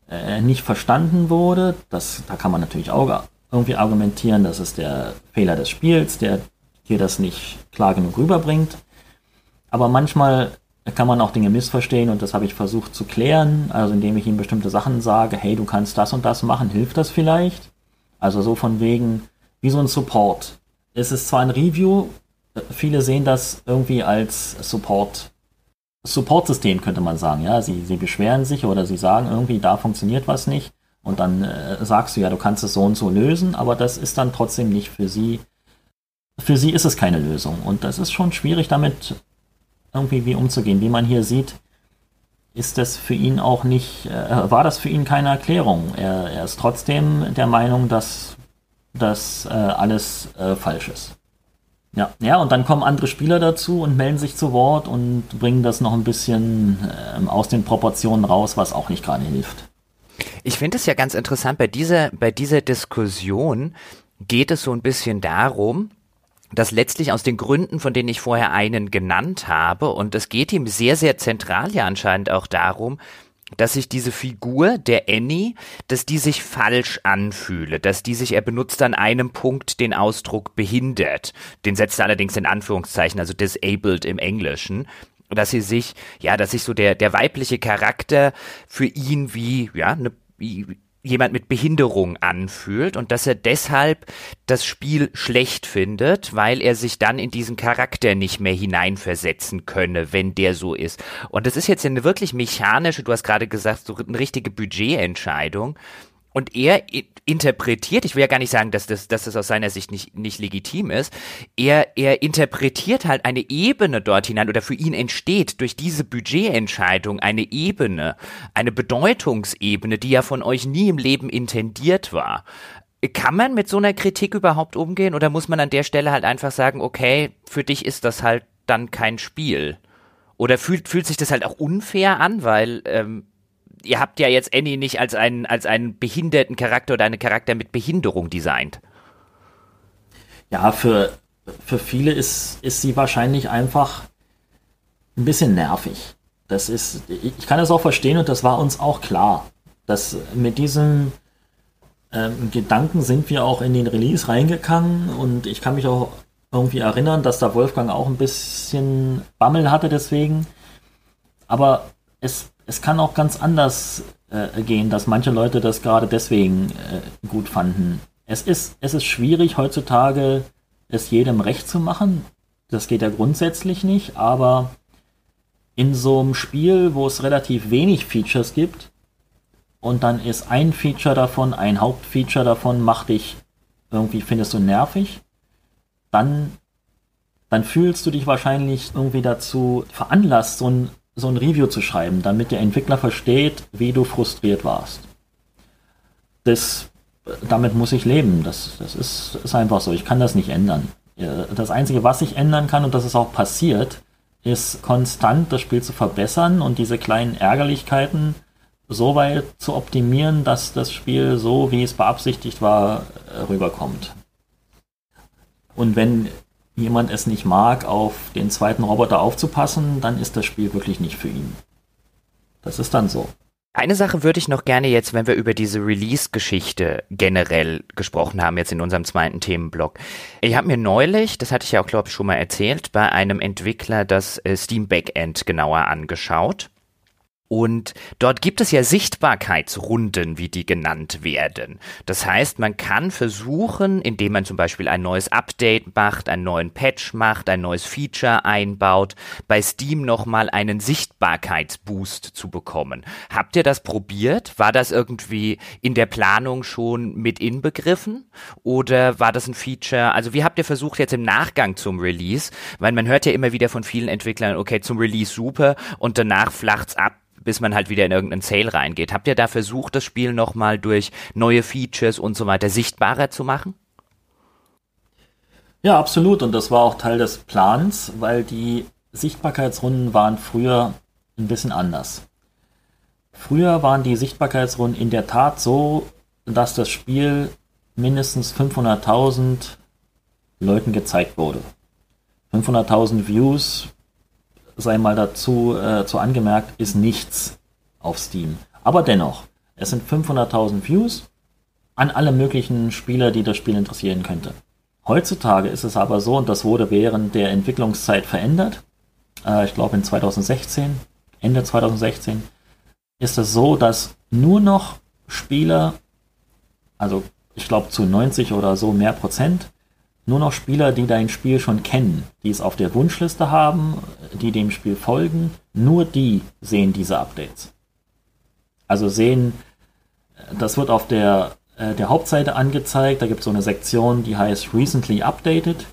äh, nicht verstanden wurde, das, da kann man natürlich auch irgendwie argumentieren, das ist der Fehler des Spiels, der hier das nicht klar genug rüberbringt. Aber manchmal kann man auch Dinge missverstehen und das habe ich versucht zu klären, also indem ich ihm bestimmte Sachen sage, hey, du kannst das und das machen, hilft das vielleicht? Also so von wegen, wie so ein Support es ist zwar ein Review, viele sehen das irgendwie als Support. Support-System könnte man sagen, ja. Sie, sie beschweren sich oder sie sagen irgendwie, da funktioniert was nicht. Und dann äh, sagst du ja, du kannst es so und so lösen, aber das ist dann trotzdem nicht für sie. Für sie ist es keine Lösung. Und das ist schon schwierig, damit irgendwie wie umzugehen. Wie man hier sieht, ist das für ihn auch nicht, äh, war das für ihn keine Erklärung. Er, er ist trotzdem der Meinung, dass dass äh, alles äh, falsch ist. Ja, ja, und dann kommen andere Spieler dazu und melden sich zu Wort und bringen das noch ein bisschen äh, aus den Proportionen raus, was auch nicht gerade hilft. Ich finde es ja ganz interessant, bei dieser, bei dieser Diskussion geht es so ein bisschen darum, dass letztlich aus den Gründen, von denen ich vorher einen genannt habe, und es geht ihm sehr, sehr zentral ja anscheinend auch darum, dass sich diese Figur der Annie, dass die sich falsch anfühle, dass die sich, er benutzt an einem Punkt den Ausdruck behindert. Den setzt er allerdings in Anführungszeichen, also disabled im Englischen dass sie sich, ja, dass sich so der, der weibliche Charakter für ihn wie, ja, eine, jemand mit Behinderung anfühlt und dass er deshalb das Spiel schlecht findet, weil er sich dann in diesen Charakter nicht mehr hineinversetzen könne, wenn der so ist. Und das ist jetzt eine wirklich mechanische, du hast gerade gesagt, so eine richtige Budgetentscheidung. Und er interpretiert, ich will ja gar nicht sagen, dass das, dass das aus seiner Sicht nicht, nicht legitim ist, er, er interpretiert halt eine Ebene dort hinein oder für ihn entsteht durch diese Budgetentscheidung eine Ebene, eine Bedeutungsebene, die ja von euch nie im Leben intendiert war. Kann man mit so einer Kritik überhaupt umgehen oder muss man an der Stelle halt einfach sagen, okay, für dich ist das halt dann kein Spiel? Oder fühlt, fühlt sich das halt auch unfair an, weil ähm, ihr habt ja jetzt Annie nicht als einen, als einen behinderten Charakter oder einen Charakter mit Behinderung designt. Ja, für, für viele ist, ist sie wahrscheinlich einfach ein bisschen nervig. Das ist, ich kann das auch verstehen und das war uns auch klar, dass mit diesem ähm, Gedanken sind wir auch in den Release reingegangen und ich kann mich auch irgendwie erinnern, dass da Wolfgang auch ein bisschen Bammel hatte deswegen. Aber es, es kann auch ganz anders äh, gehen, dass manche Leute das gerade deswegen äh, gut fanden. Es ist, es ist schwierig heutzutage, es jedem recht zu machen. Das geht ja grundsätzlich nicht, aber in so einem Spiel, wo es relativ wenig Features gibt, und dann ist ein Feature davon, ein Hauptfeature davon, macht dich irgendwie, findest du nervig, dann, dann fühlst du dich wahrscheinlich irgendwie dazu veranlasst, so ein, so ein Review zu schreiben, damit der Entwickler versteht, wie du frustriert warst. Das, damit muss ich leben. Das, das ist, ist einfach so. Ich kann das nicht ändern. Das Einzige, was ich ändern kann, und das ist auch passiert, ist konstant das Spiel zu verbessern und diese kleinen Ärgerlichkeiten so weit zu optimieren, dass das Spiel so, wie es beabsichtigt war, rüberkommt. Und wenn jemand es nicht mag, auf den zweiten Roboter aufzupassen, dann ist das Spiel wirklich nicht für ihn. Das ist dann so. Eine Sache würde ich noch gerne jetzt, wenn wir über diese Release-Geschichte generell gesprochen haben, jetzt in unserem zweiten Themenblock. Ich habe mir neulich, das hatte ich ja auch, glaube ich, schon mal erzählt, bei einem Entwickler das äh, Steam Backend genauer angeschaut. Und dort gibt es ja Sichtbarkeitsrunden, wie die genannt werden. Das heißt, man kann versuchen, indem man zum Beispiel ein neues Update macht, einen neuen Patch macht, ein neues Feature einbaut, bei Steam nochmal einen Sichtbarkeitsboost zu bekommen. Habt ihr das probiert? War das irgendwie in der Planung schon mit inbegriffen? Oder war das ein Feature? Also wie habt ihr versucht jetzt im Nachgang zum Release? Weil man hört ja immer wieder von vielen Entwicklern, okay, zum Release super und danach flacht's ab bis man halt wieder in irgendeinen Sale reingeht. Habt ihr da versucht, das Spiel nochmal durch neue Features und so weiter sichtbarer zu machen? Ja, absolut. Und das war auch Teil des Plans, weil die Sichtbarkeitsrunden waren früher ein bisschen anders. Früher waren die Sichtbarkeitsrunden in der Tat so, dass das Spiel mindestens 500.000 Leuten gezeigt wurde. 500.000 Views sei mal dazu äh, zu angemerkt, ist nichts auf Steam. Aber dennoch, es sind 500.000 Views an alle möglichen Spieler, die das Spiel interessieren könnte. Heutzutage ist es aber so, und das wurde während der Entwicklungszeit verändert, äh, ich glaube in 2016, Ende 2016, ist es so, dass nur noch Spieler, also ich glaube zu 90 oder so mehr Prozent, nur noch Spieler, die dein Spiel schon kennen, die es auf der Wunschliste haben, die dem Spiel folgen, nur die sehen diese Updates. Also sehen, das wird auf der, äh, der Hauptseite angezeigt, da gibt es so eine Sektion, die heißt Recently Updated.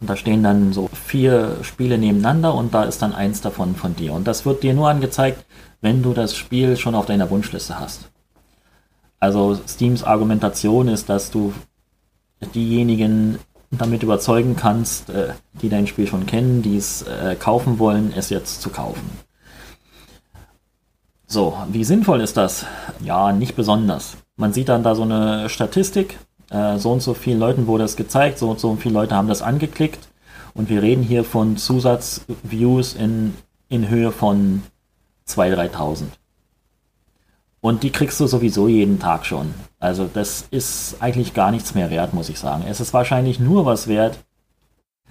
Und da stehen dann so vier Spiele nebeneinander und da ist dann eins davon von dir. Und das wird dir nur angezeigt, wenn du das Spiel schon auf deiner Wunschliste hast. Also Steams Argumentation ist, dass du diejenigen damit überzeugen kannst, äh, die dein Spiel schon kennen, die es äh, kaufen wollen, es jetzt zu kaufen. So, wie sinnvoll ist das? Ja, nicht besonders. Man sieht dann da so eine Statistik, äh, so und so vielen Leuten wurde es gezeigt, so und so viele Leute haben das angeklickt und wir reden hier von Zusatzviews in, in Höhe von 2.000, 3.000. Und die kriegst du sowieso jeden Tag schon. Also das ist eigentlich gar nichts mehr wert, muss ich sagen. Es ist wahrscheinlich nur was wert,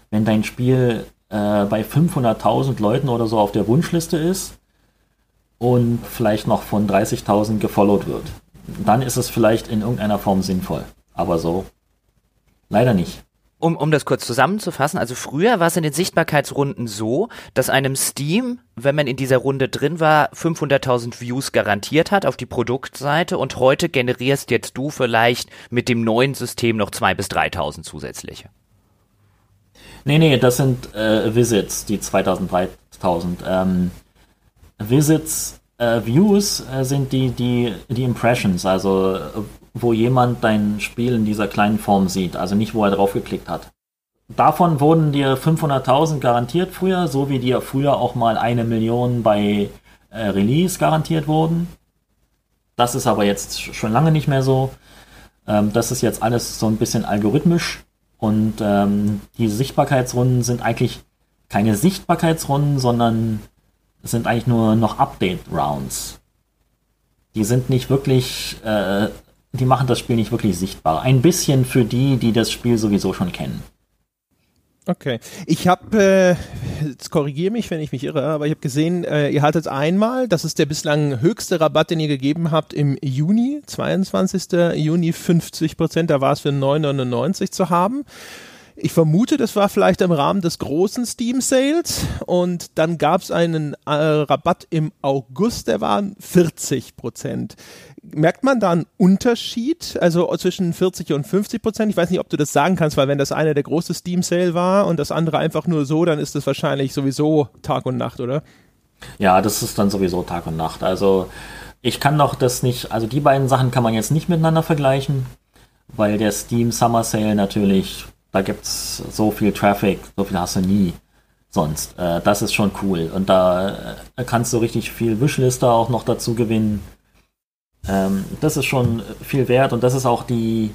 wenn dein Spiel äh, bei 500.000 Leuten oder so auf der Wunschliste ist und vielleicht noch von 30.000 gefollowt wird. Dann ist es vielleicht in irgendeiner Form sinnvoll. Aber so leider nicht um, um das kurz zusammenzufassen, also früher war es in den Sichtbarkeitsrunden so, dass einem Steam, wenn man in dieser Runde drin war, 500.000 Views garantiert hat auf die Produktseite und heute generierst jetzt du vielleicht mit dem neuen System noch 2.000 bis 3.000 zusätzliche. Nee, nee, das sind äh, Visits, die 2.000, 3.000. Ähm, Visits, äh, Views äh, sind die, die, die Impressions, also wo jemand dein Spiel in dieser kleinen Form sieht, also nicht, wo er drauf geklickt hat. Davon wurden dir 500.000 garantiert früher, so wie dir früher auch mal eine Million bei äh, Release garantiert wurden. Das ist aber jetzt schon lange nicht mehr so. Ähm, das ist jetzt alles so ein bisschen algorithmisch Und ähm, die Sichtbarkeitsrunden sind eigentlich keine Sichtbarkeitsrunden, sondern sind eigentlich nur noch Update-Rounds. Die sind nicht wirklich, äh, die machen das Spiel nicht wirklich sichtbar. Ein bisschen für die, die das Spiel sowieso schon kennen. Okay. Ich habe, äh, jetzt korrigiere mich, wenn ich mich irre, aber ich habe gesehen, äh, ihr hattet einmal, das ist der bislang höchste Rabatt, den ihr gegeben habt im Juni, 22. Juni 50 Prozent, da war es für 9,99 zu haben. Ich vermute, das war vielleicht im Rahmen des großen Steam Sales und dann gab es einen äh, Rabatt im August, der war 40 Prozent. Merkt man da einen Unterschied, also zwischen 40 und 50 Prozent? Ich weiß nicht, ob du das sagen kannst, weil wenn das eine der große Steam Sale war und das andere einfach nur so, dann ist das wahrscheinlich sowieso Tag und Nacht, oder? Ja, das ist dann sowieso Tag und Nacht. Also ich kann doch das nicht, also die beiden Sachen kann man jetzt nicht miteinander vergleichen, weil der Steam Summer Sale natürlich da gibt's so viel Traffic, so viel hast du nie sonst. Äh, das ist schon cool. Und da äh, kannst du richtig viel Wishlister auch noch dazu gewinnen. Ähm, das ist schon viel wert und das ist auch die,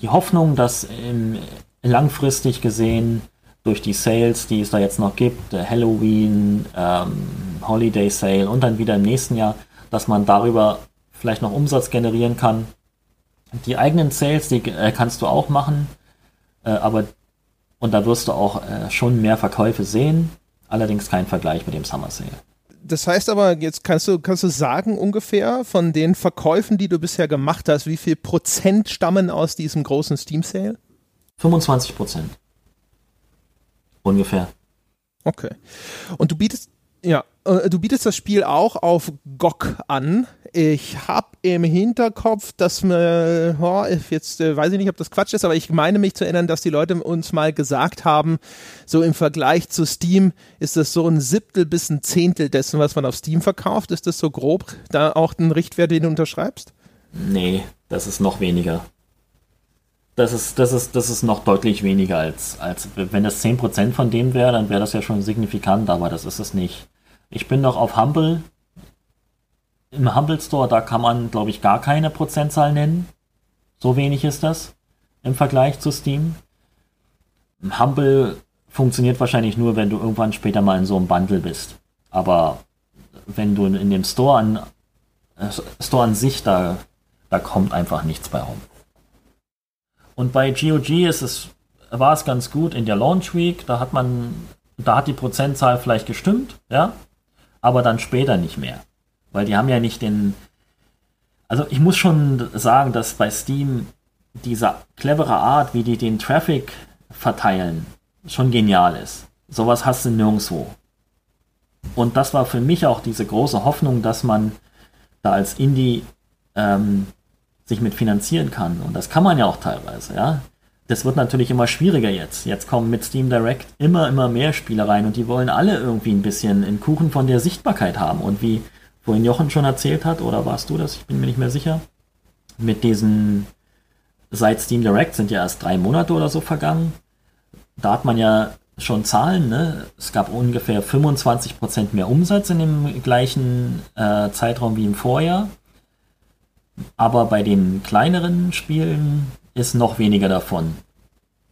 die Hoffnung, dass im, langfristig gesehen durch die Sales, die es da jetzt noch gibt, Halloween, ähm, Holiday Sale und dann wieder im nächsten Jahr, dass man darüber vielleicht noch Umsatz generieren kann. Die eigenen Sales, die äh, kannst du auch machen äh, aber und da wirst du auch äh, schon mehr Verkäufe sehen, allerdings kein Vergleich mit dem Summer Sale. Das heißt aber, jetzt kannst du, kannst du sagen ungefähr von den Verkäufen, die du bisher gemacht hast, wie viel Prozent stammen aus diesem großen Steam Sale? 25 Prozent. Ungefähr. Okay. Und du bietest, ja, du bietest das Spiel auch auf GOG an. Ich habe im Hinterkopf, dass mir, oh, jetzt äh, weiß ich nicht, ob das Quatsch ist, aber ich meine mich zu erinnern, dass die Leute uns mal gesagt haben, so im Vergleich zu Steam ist das so ein Siebtel bis ein Zehntel dessen, was man auf Steam verkauft. Ist das so grob da auch ein Richtwert, den du unterschreibst? Nee, das ist noch weniger. Das ist, das ist, das ist noch deutlich weniger als, als wenn das 10% von dem wäre, dann wäre das ja schon signifikant, aber das ist es nicht. Ich bin noch auf Humble. Im Humble Store, da kann man, glaube ich, gar keine Prozentzahl nennen. So wenig ist das im Vergleich zu Steam. Humble funktioniert wahrscheinlich nur, wenn du irgendwann später mal in so einem Bundle bist. Aber wenn du in dem Store an, äh, Store an sich, da, da kommt einfach nichts bei rum. Und bei GOG ist es, war es ganz gut in der Launch Week, da hat man, da hat die Prozentzahl vielleicht gestimmt, ja aber dann später nicht mehr. Weil die haben ja nicht den. Also ich muss schon sagen, dass bei Steam diese clevere Art, wie die den Traffic verteilen, schon genial ist. Sowas hast du nirgendwo. Und das war für mich auch diese große Hoffnung, dass man da als Indie ähm, sich mit finanzieren kann. Und das kann man ja auch teilweise, ja das wird natürlich immer schwieriger jetzt. Jetzt kommen mit Steam Direct immer, immer mehr Spiele rein und die wollen alle irgendwie ein bisschen einen Kuchen von der Sichtbarkeit haben. Und wie vorhin Jochen schon erzählt hat, oder warst du das? Ich bin mir nicht mehr sicher. Mit diesen, seit Steam Direct sind ja erst drei Monate oder so vergangen. Da hat man ja schon Zahlen, ne? Es gab ungefähr 25% mehr Umsatz in dem gleichen äh, Zeitraum wie im Vorjahr. Aber bei den kleineren Spielen ist noch weniger davon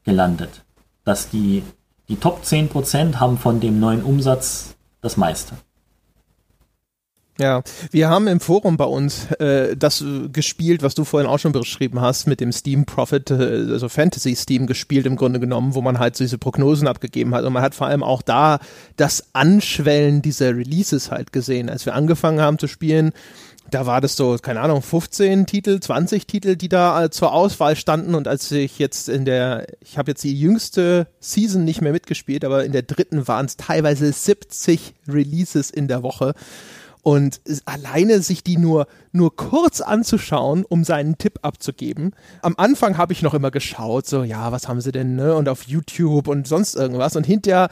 gelandet. Dass die, die Top 10% haben von dem neuen Umsatz das meiste. Ja, wir haben im Forum bei uns äh, das gespielt, was du vorhin auch schon beschrieben hast, mit dem Steam Profit, äh, also Fantasy Steam gespielt im Grunde genommen, wo man halt so diese Prognosen abgegeben hat. Und man hat vor allem auch da das Anschwellen dieser Releases halt gesehen. Als wir angefangen haben zu spielen, da war das so, keine Ahnung, 15 Titel, 20 Titel, die da äh, zur Auswahl standen. Und als ich jetzt in der, ich habe jetzt die jüngste Season nicht mehr mitgespielt, aber in der dritten waren es teilweise 70 Releases in der Woche. Und alleine sich die nur, nur kurz anzuschauen, um seinen Tipp abzugeben. Am Anfang habe ich noch immer geschaut, so, ja, was haben sie denn, ne? Und auf YouTube und sonst irgendwas. Und hinterher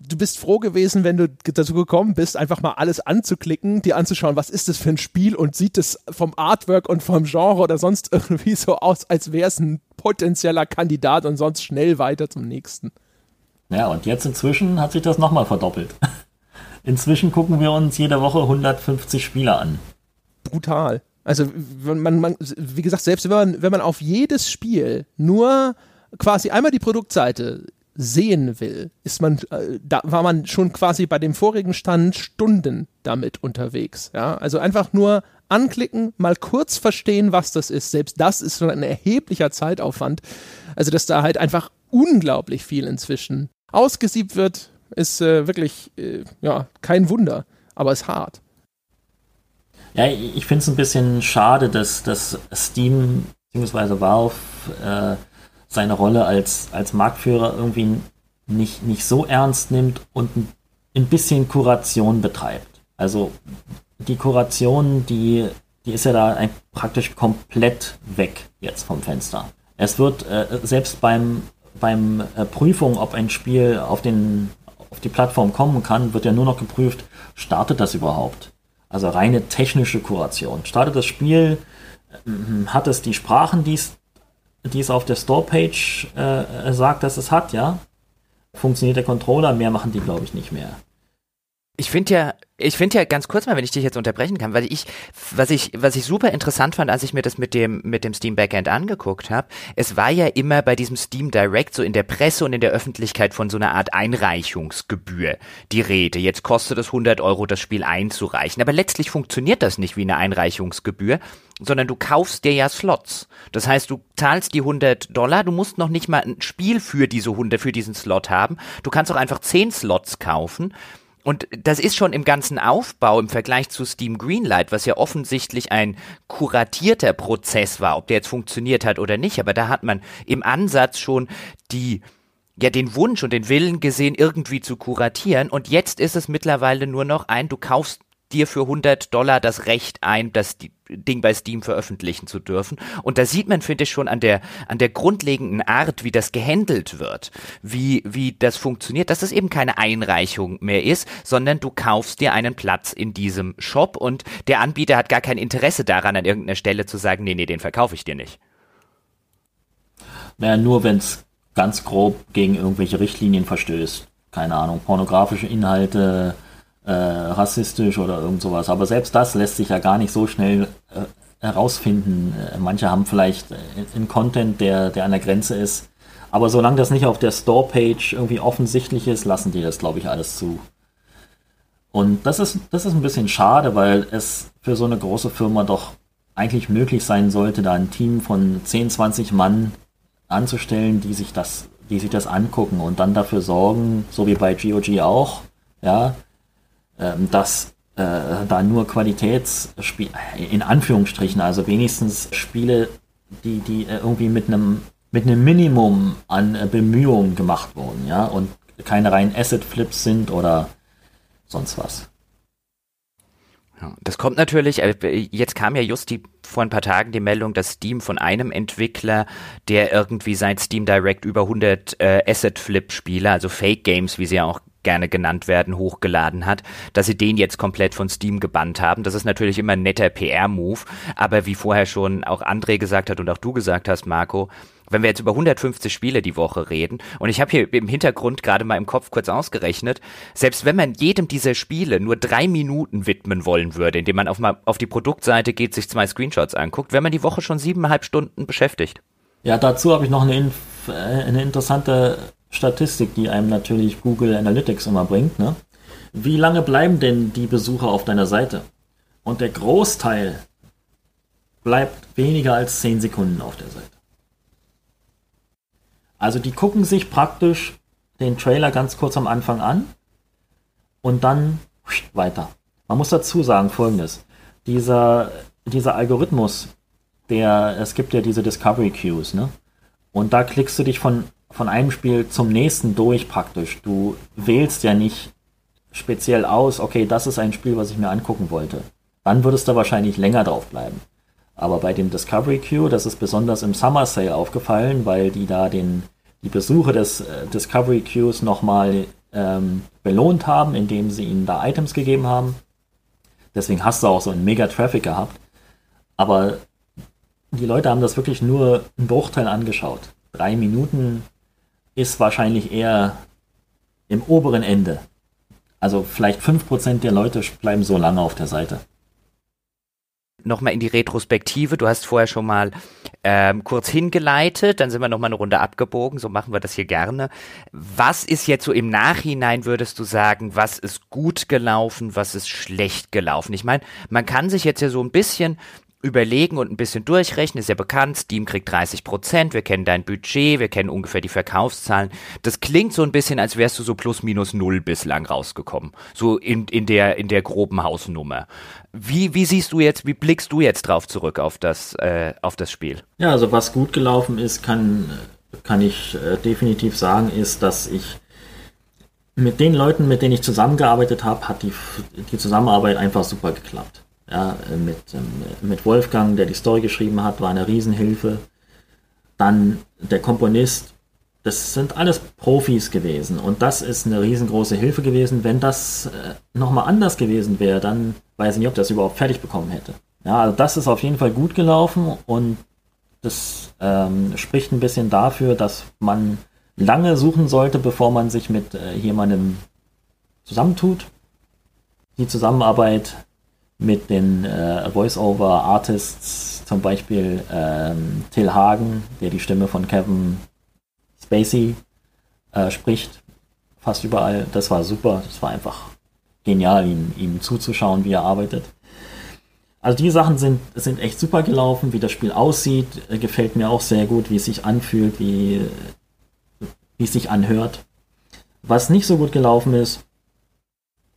du bist froh gewesen, wenn du dazu gekommen bist, einfach mal alles anzuklicken, dir anzuschauen, was ist das für ein Spiel und sieht es vom Artwork und vom Genre oder sonst irgendwie so aus, als wäre es ein potenzieller Kandidat und sonst schnell weiter zum nächsten. Ja, und jetzt inzwischen hat sich das nochmal verdoppelt. (laughs) Inzwischen gucken wir uns jede Woche 150 Spiele an. Brutal. Also, man, man, wie gesagt, selbst wenn man, wenn man auf jedes Spiel nur quasi einmal die Produktseite sehen will, ist man, äh, da war man schon quasi bei dem vorigen Stand Stunden damit unterwegs. Ja, also einfach nur anklicken, mal kurz verstehen, was das ist. Selbst das ist schon ein erheblicher Zeitaufwand. Also, dass da halt einfach unglaublich viel inzwischen ausgesiebt wird, ist äh, wirklich, äh, ja, kein Wunder, aber ist hart. Ja, ich finde es ein bisschen schade, dass, dass Steam bzw. Valve äh, seine Rolle als, als Marktführer irgendwie nicht, nicht so ernst nimmt und ein, bisschen Kuration betreibt. Also die Kuration, die, die ist ja da praktisch komplett weg jetzt vom Fenster. Es wird äh, selbst beim, beim äh, Prüfung, ob ein Spiel auf, den, auf die Plattform kommen kann, wird ja nur noch geprüft, startet das überhaupt? Also reine technische Kuration. Startet das Spiel, äh, hat es die Sprachen, die es die es auf der Store-Page äh, sagt, dass es hat, ja. Funktioniert der Controller, mehr machen die, glaube ich, nicht mehr. Ich finde ja, ich finde ja ganz kurz mal, wenn ich dich jetzt unterbrechen kann, weil ich, was ich, was ich super interessant fand, als ich mir das mit dem, mit dem Steam Backend angeguckt habe, es war ja immer bei diesem Steam Direct so in der Presse und in der Öffentlichkeit von so einer Art Einreichungsgebühr die Rede. Jetzt kostet es 100 Euro, das Spiel einzureichen. Aber letztlich funktioniert das nicht wie eine Einreichungsgebühr, sondern du kaufst dir ja Slots. Das heißt, du zahlst die 100 Dollar, du musst noch nicht mal ein Spiel für diese 100, für diesen Slot haben. Du kannst auch einfach 10 Slots kaufen und das ist schon im ganzen Aufbau im Vergleich zu Steam Greenlight, was ja offensichtlich ein kuratierter Prozess war, ob der jetzt funktioniert hat oder nicht, aber da hat man im Ansatz schon die ja den Wunsch und den Willen gesehen, irgendwie zu kuratieren. Und jetzt ist es mittlerweile nur noch ein, du kaufst dir für 100 Dollar das Recht ein, das Ding bei Steam veröffentlichen zu dürfen. Und da sieht man, finde ich, schon an der, an der grundlegenden Art, wie das gehandelt wird, wie, wie das funktioniert, dass es eben keine Einreichung mehr ist, sondern du kaufst dir einen Platz in diesem Shop und der Anbieter hat gar kein Interesse daran, an irgendeiner Stelle zu sagen, nee, nee, den verkaufe ich dir nicht. Naja, nur wenn es ganz grob gegen irgendwelche Richtlinien verstößt. Keine Ahnung, pornografische Inhalte, äh, rassistisch oder irgend sowas. Aber selbst das lässt sich ja gar nicht so schnell äh, herausfinden. Äh, manche haben vielleicht äh, einen Content, der, der an der Grenze ist. Aber solange das nicht auf der Store-Page irgendwie offensichtlich ist, lassen die das, glaube ich, alles zu. Und das ist, das ist ein bisschen schade, weil es für so eine große Firma doch eigentlich möglich sein sollte, da ein Team von 10, 20 Mann anzustellen, die sich das, die sich das angucken und dann dafür sorgen, so wie bei GOG auch, ja, ähm, dass äh, da nur Qualitätsspiele, in Anführungsstrichen, also wenigstens Spiele, die, die äh, irgendwie mit einem mit einem Minimum an äh, Bemühungen gemacht wurden, ja, und keine reinen Asset-Flips sind oder sonst was. Das kommt natürlich, äh, jetzt kam ja just die, vor ein paar Tagen die Meldung, dass Steam von einem Entwickler, der irgendwie seit Steam Direct über 100 äh, Asset-Flip-Spiele, also Fake-Games, wie sie ja auch gerne genannt werden, hochgeladen hat, dass sie den jetzt komplett von Steam gebannt haben. Das ist natürlich immer ein netter PR-Move, aber wie vorher schon auch André gesagt hat und auch du gesagt hast, Marco, wenn wir jetzt über 150 Spiele die Woche reden, und ich habe hier im Hintergrund gerade mal im Kopf kurz ausgerechnet, selbst wenn man jedem dieser Spiele nur drei Minuten widmen wollen würde, indem man auf, mal auf die Produktseite geht, sich zwei Screenshots anguckt, wäre man die Woche schon siebeneinhalb Stunden beschäftigt. Ja, dazu habe ich noch eine, äh, eine interessante Statistik, die einem natürlich Google Analytics immer bringt. Ne? Wie lange bleiben denn die Besucher auf deiner Seite? Und der Großteil bleibt weniger als 10 Sekunden auf der Seite. Also die gucken sich praktisch den Trailer ganz kurz am Anfang an und dann weiter. Man muss dazu sagen folgendes. Dieser, dieser Algorithmus, der, es gibt ja diese Discovery Queues, ne? Und da klickst du dich von von einem Spiel zum nächsten durch praktisch. Du wählst ja nicht speziell aus, okay, das ist ein Spiel, was ich mir angucken wollte. Dann würdest du wahrscheinlich länger drauf bleiben. Aber bei dem Discovery Queue, das ist besonders im Summer Sale aufgefallen, weil die da den, die Besucher des äh, Discovery Queues nochmal ähm, belohnt haben, indem sie ihnen da Items gegeben haben. Deswegen hast du auch so einen mega Traffic gehabt. Aber die Leute haben das wirklich nur einen Bruchteil angeschaut. Drei Minuten ist wahrscheinlich eher im oberen Ende. Also vielleicht 5% der Leute bleiben so lange auf der Seite nochmal in die Retrospektive. Du hast vorher schon mal ähm, kurz hingeleitet, dann sind wir nochmal eine Runde abgebogen, so machen wir das hier gerne. Was ist jetzt so im Nachhinein, würdest du sagen, was ist gut gelaufen, was ist schlecht gelaufen? Ich meine, man kann sich jetzt ja so ein bisschen überlegen und ein bisschen durchrechnen, ist ja bekannt, Steam kriegt 30 Prozent, wir kennen dein Budget, wir kennen ungefähr die Verkaufszahlen. Das klingt so ein bisschen, als wärst du so plus minus null bislang rausgekommen. So in, in der, in der groben Hausnummer. Wie, wie siehst du jetzt, wie blickst du jetzt drauf zurück auf das, äh, auf das Spiel? Ja, also was gut gelaufen ist, kann, kann ich äh, definitiv sagen, ist, dass ich mit den Leuten, mit denen ich zusammengearbeitet habe, hat die, die Zusammenarbeit einfach super geklappt. Ja, mit, ähm, mit Wolfgang, der die Story geschrieben hat, war eine Riesenhilfe. Dann der Komponist, das sind alles Profis gewesen und das ist eine riesengroße Hilfe gewesen. Wenn das äh, nochmal anders gewesen wäre, dann weiß ich nicht, ob das überhaupt fertig bekommen hätte. Ja, also das ist auf jeden Fall gut gelaufen und das ähm, spricht ein bisschen dafür, dass man lange suchen sollte, bevor man sich mit äh, jemandem zusammentut. Die Zusammenarbeit mit den äh, Voice-Over-Artists, zum Beispiel ähm, Till Hagen, der die Stimme von Kevin Spacey äh, spricht, fast überall. Das war super, das war einfach genial, ihm, ihm zuzuschauen, wie er arbeitet. Also die Sachen sind, sind echt super gelaufen, wie das Spiel aussieht, äh, gefällt mir auch sehr gut, wie es sich anfühlt, wie, wie es sich anhört. Was nicht so gut gelaufen ist,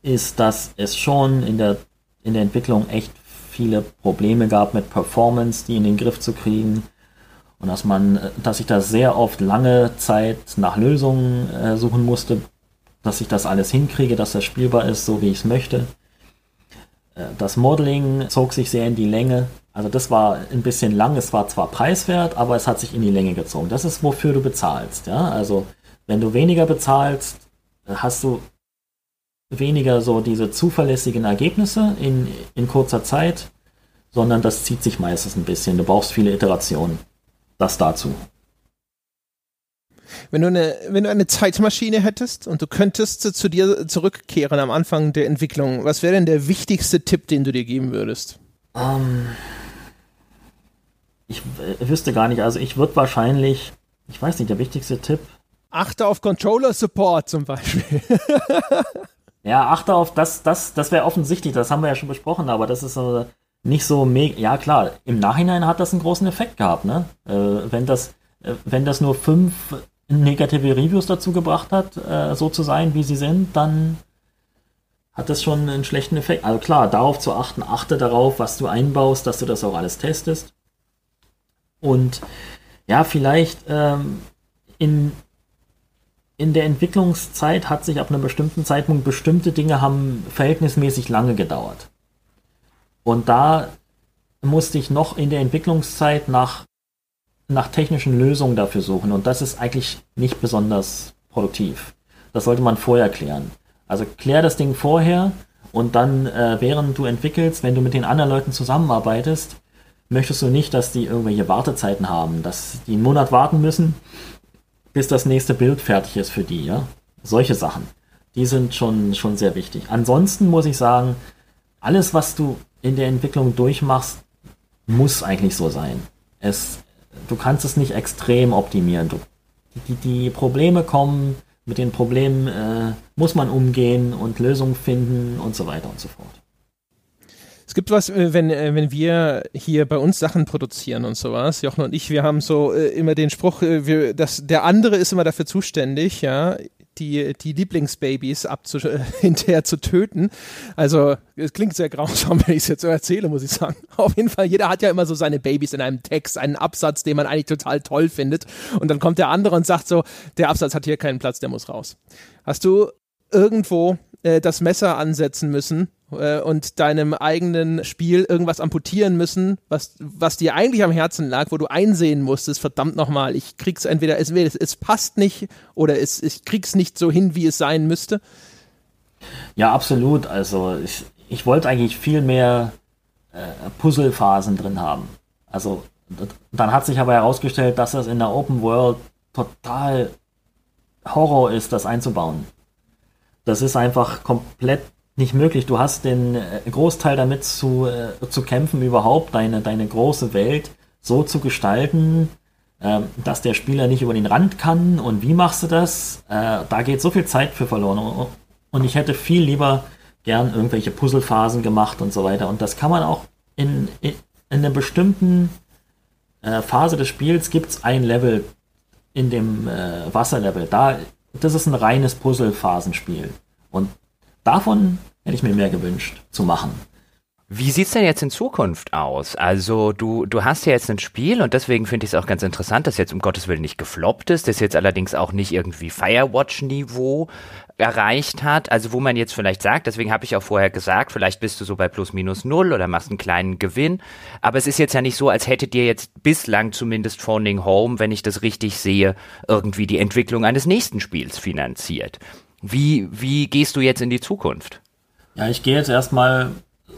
ist, dass es schon in der in der Entwicklung echt viele Probleme gab mit Performance, die in den Griff zu kriegen. Und dass man, dass ich da sehr oft lange Zeit nach Lösungen äh, suchen musste, dass ich das alles hinkriege, dass das spielbar ist, so wie ich es möchte. Äh, das Modeling zog sich sehr in die Länge. Also das war ein bisschen lang, es war zwar preiswert, aber es hat sich in die Länge gezogen. Das ist, wofür du bezahlst. Ja? Also wenn du weniger bezahlst, hast du weniger so diese zuverlässigen Ergebnisse in, in kurzer Zeit, sondern das zieht sich meistens ein bisschen. Du brauchst viele Iterationen. Das dazu. Wenn du eine, wenn du eine Zeitmaschine hättest und du könntest zu dir zurückkehren am Anfang der Entwicklung, was wäre denn der wichtigste Tipp, den du dir geben würdest? Um, ähm, ich wüsste gar nicht. Also ich würde wahrscheinlich, ich weiß nicht, der wichtigste Tipp. Achte auf Controller Support zum Beispiel. (laughs) Ja, achte auf das, das, das wäre offensichtlich, das haben wir ja schon besprochen, aber das ist so nicht so mega. Ja, klar, im Nachhinein hat das einen großen Effekt gehabt, ne? Äh, wenn das, äh, wenn das nur fünf negative Reviews dazu gebracht hat, äh, so zu sein, wie sie sind, dann hat das schon einen schlechten Effekt. Also klar, darauf zu achten, achte darauf, was du einbaust, dass du das auch alles testest. Und ja, vielleicht ähm, in in der Entwicklungszeit hat sich ab einem bestimmten Zeitpunkt bestimmte Dinge haben verhältnismäßig lange gedauert. Und da musste ich noch in der Entwicklungszeit nach, nach technischen Lösungen dafür suchen. Und das ist eigentlich nicht besonders produktiv. Das sollte man vorher klären. Also klär das Ding vorher und dann, äh, während du entwickelst, wenn du mit den anderen Leuten zusammenarbeitest, möchtest du nicht, dass die irgendwelche Wartezeiten haben, dass die einen Monat warten müssen, bis das nächste Bild fertig ist für die, ja. Solche Sachen. Die sind schon, schon sehr wichtig. Ansonsten muss ich sagen, alles, was du in der Entwicklung durchmachst, muss eigentlich so sein. Es, du kannst es nicht extrem optimieren. Du, die, die Probleme kommen, mit den Problemen äh, muss man umgehen und Lösungen finden und so weiter und so fort. Gibt was, äh, wenn, äh, wenn wir hier bei uns Sachen produzieren und sowas, Jochen und ich, wir haben so äh, immer den Spruch, wir, dass der andere ist immer dafür zuständig, ja, die, die Lieblingsbabys abzu (laughs) hinterher zu töten. Also, es klingt sehr grausam, (laughs) wenn ich es jetzt so erzähle, muss ich sagen. (laughs) Auf jeden Fall, jeder hat ja immer so seine Babys in einem Text, einen Absatz, den man eigentlich total toll findet. Und dann kommt der andere und sagt so, der Absatz hat hier keinen Platz, der muss raus. Hast du irgendwo äh, das Messer ansetzen müssen äh, und deinem eigenen Spiel irgendwas amputieren müssen, was, was dir eigentlich am Herzen lag, wo du einsehen musstest, verdammt nochmal, ich krieg's entweder, es, es, es passt nicht oder es, ich krieg's nicht so hin, wie es sein müsste? Ja, absolut. Also ich, ich wollte eigentlich viel mehr äh, Puzzlephasen drin haben. Also dann hat sich aber herausgestellt, dass das in der Open World total Horror ist, das einzubauen. Das ist einfach komplett nicht möglich. Du hast den äh, Großteil damit zu, äh, zu kämpfen, überhaupt deine, deine große Welt so zu gestalten, äh, dass der Spieler nicht über den Rand kann und wie machst du das? Äh, da geht so viel Zeit für verloren. Und ich hätte viel lieber gern irgendwelche Puzzlephasen gemacht und so weiter. Und das kann man auch in, in, in einer bestimmten äh, Phase des Spiels gibt es ein Level in dem äh, Wasserlevel. Da, das ist ein reines Puzzlephasenspiel. Und davon hätte ich mir mehr gewünscht zu machen. Wie sieht's denn jetzt in Zukunft aus? Also du, du hast ja jetzt ein Spiel und deswegen finde ich es auch ganz interessant, dass jetzt um Gottes Willen nicht gefloppt ist, das jetzt allerdings auch nicht irgendwie Firewatch-Niveau erreicht hat, also wo man jetzt vielleicht sagt, deswegen habe ich auch vorher gesagt, vielleicht bist du so bei plus minus null oder machst einen kleinen Gewinn, aber es ist jetzt ja nicht so, als hättet ihr jetzt bislang zumindest Phoning Home, wenn ich das richtig sehe, irgendwie die Entwicklung eines nächsten Spiels finanziert. Wie, wie gehst du jetzt in die Zukunft? Ja, ich gehe jetzt erstmal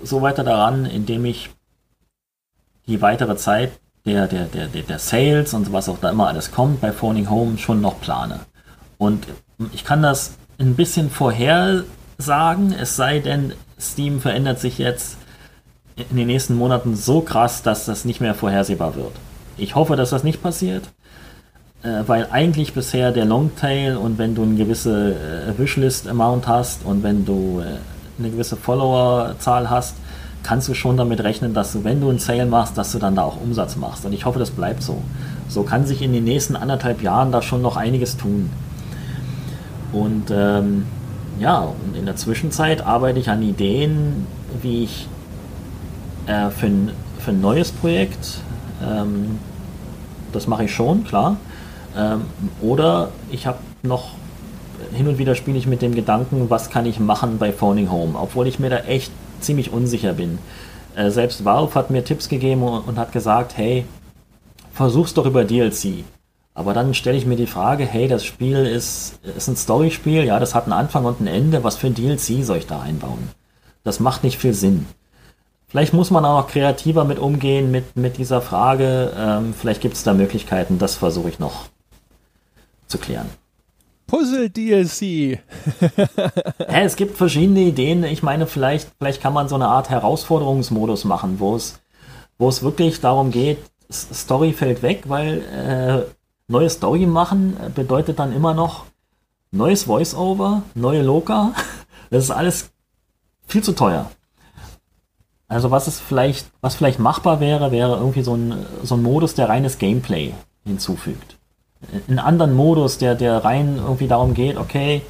so weiter daran, indem ich die weitere Zeit der, der, der, der, Sales und was auch da immer alles kommt bei Phoning Home schon noch plane. Und ich kann das ein bisschen vorhersagen, es sei denn, Steam verändert sich jetzt in den nächsten Monaten so krass, dass das nicht mehr vorhersehbar wird. Ich hoffe, dass das nicht passiert, äh, weil eigentlich bisher der Longtail und wenn du eine gewisse äh, Wishlist-Amount hast und wenn du äh, eine gewisse Followerzahl hast, kannst du schon damit rechnen, dass du, wenn du einen Sale machst, dass du dann da auch Umsatz machst. Und ich hoffe, das bleibt so. So kann sich in den nächsten anderthalb Jahren da schon noch einiges tun. Und ähm, ja, und in der Zwischenzeit arbeite ich an Ideen, wie ich äh, für, ein, für ein neues Projekt, ähm, das mache ich schon, klar. Ähm, oder ich habe noch hin und wieder spiele ich mit dem Gedanken, was kann ich machen bei Phoning Home, obwohl ich mir da echt ziemlich unsicher bin. Äh, selbst Valve hat mir Tipps gegeben und, und hat gesagt, hey, versuch's doch über DLC. Aber dann stelle ich mir die Frage, hey, das Spiel ist, ist ein Storyspiel, ja, das hat einen Anfang und ein Ende, was für ein DLC soll ich da einbauen? Das macht nicht viel Sinn. Vielleicht muss man auch noch kreativer mit umgehen, mit, mit dieser Frage. Ähm, vielleicht gibt es da Möglichkeiten, das versuche ich noch zu klären. Puzzle-DLC. ja, es gibt verschiedene Ideen. Ich meine, vielleicht, vielleicht kann man so eine Art Herausforderungsmodus machen, wo es, wo es wirklich darum geht, Story fällt weg, weil äh, neue Story machen bedeutet dann immer noch neues Voice-Over, neue Loka. Das ist alles viel zu teuer. Also was es vielleicht, was vielleicht machbar wäre, wäre irgendwie so ein, so ein Modus, der reines Gameplay hinzufügt einen anderen Modus, der, der rein irgendwie darum geht, okay,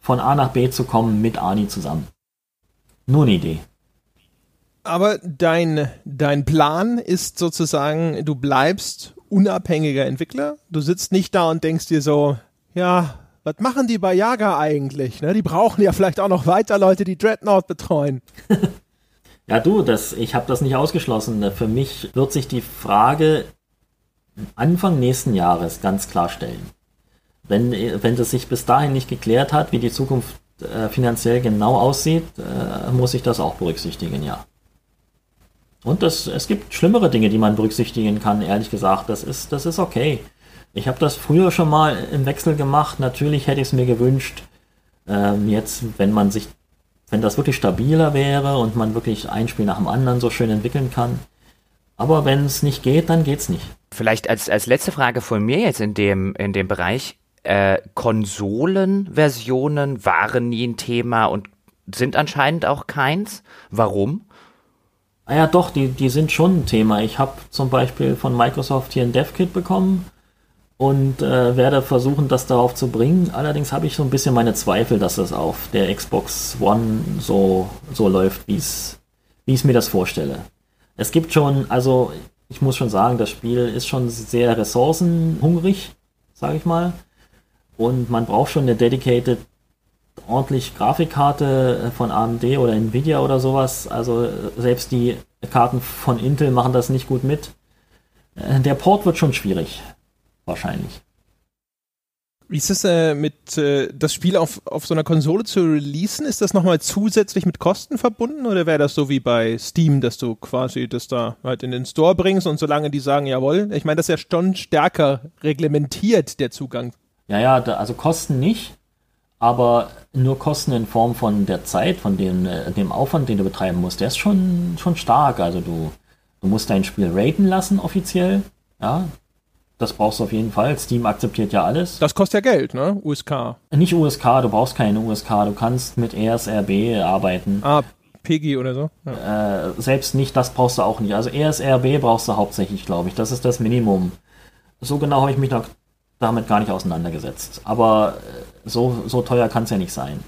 von A nach B zu kommen mit Ani zusammen. Nur eine Idee. Aber dein, dein Plan ist sozusagen, du bleibst unabhängiger Entwickler. Du sitzt nicht da und denkst dir so, ja, was machen die bei Jaga eigentlich? Ne? Die brauchen ja vielleicht auch noch weiter Leute, die Dreadnought betreuen. (laughs) ja, du, das, ich habe das nicht ausgeschlossen. Für mich wird sich die Frage Anfang nächsten Jahres ganz klar stellen. Wenn, wenn das sich bis dahin nicht geklärt hat, wie die Zukunft äh, finanziell genau aussieht, äh, muss ich das auch berücksichtigen, ja. Und das, es gibt schlimmere Dinge, die man berücksichtigen kann, ehrlich gesagt. Das ist, das ist okay. Ich habe das früher schon mal im Wechsel gemacht. Natürlich hätte ich es mir gewünscht, ähm, jetzt, wenn man sich, wenn das wirklich stabiler wäre und man wirklich ein Spiel nach dem anderen so schön entwickeln kann. Aber wenn es nicht geht, dann geht's nicht. Vielleicht als, als letzte Frage von mir jetzt in dem, in dem Bereich. Äh, Konsolenversionen waren nie ein Thema und sind anscheinend auch keins. Warum? Ah ja, doch, die, die sind schon ein Thema. Ich habe zum Beispiel von Microsoft hier ein DevKit bekommen und äh, werde versuchen, das darauf zu bringen. Allerdings habe ich so ein bisschen meine Zweifel, dass das auf der Xbox One so, so läuft, wie ich mir das vorstelle. Es gibt schon, also ich muss schon sagen, das Spiel ist schon sehr ressourcenhungrig, sage ich mal. Und man braucht schon eine dedicated, ordentlich Grafikkarte von AMD oder Nvidia oder sowas. Also selbst die Karten von Intel machen das nicht gut mit. Äh, der Port wird schon schwierig, wahrscheinlich. Wie ist es äh, mit äh, das Spiel auf, auf so einer Konsole zu releasen? Ist das nochmal zusätzlich mit Kosten verbunden oder wäre das so wie bei Steam, dass du quasi das da halt in den Store bringst und solange die sagen, jawohl, ich meine, das ist ja schon stärker reglementiert, der Zugang. Ja, ja, da, also Kosten nicht, aber nur Kosten in Form von der Zeit, von dem, äh, dem Aufwand, den du betreiben musst, der ist schon, schon stark. Also du, Du musst dein Spiel raten lassen offiziell. Ja, das brauchst du auf jeden Fall. Steam akzeptiert ja alles. Das kostet ja Geld, ne? USK. Nicht USK, du brauchst keine USK. Du kannst mit ESRB arbeiten. Ah, PEGI oder so. Ja. Äh, selbst nicht, das brauchst du auch nicht. Also ESRB brauchst du hauptsächlich, glaube ich. Das ist das Minimum. So genau habe ich mich noch damit gar nicht auseinandergesetzt. Aber äh, so, so teuer kann es ja nicht sein.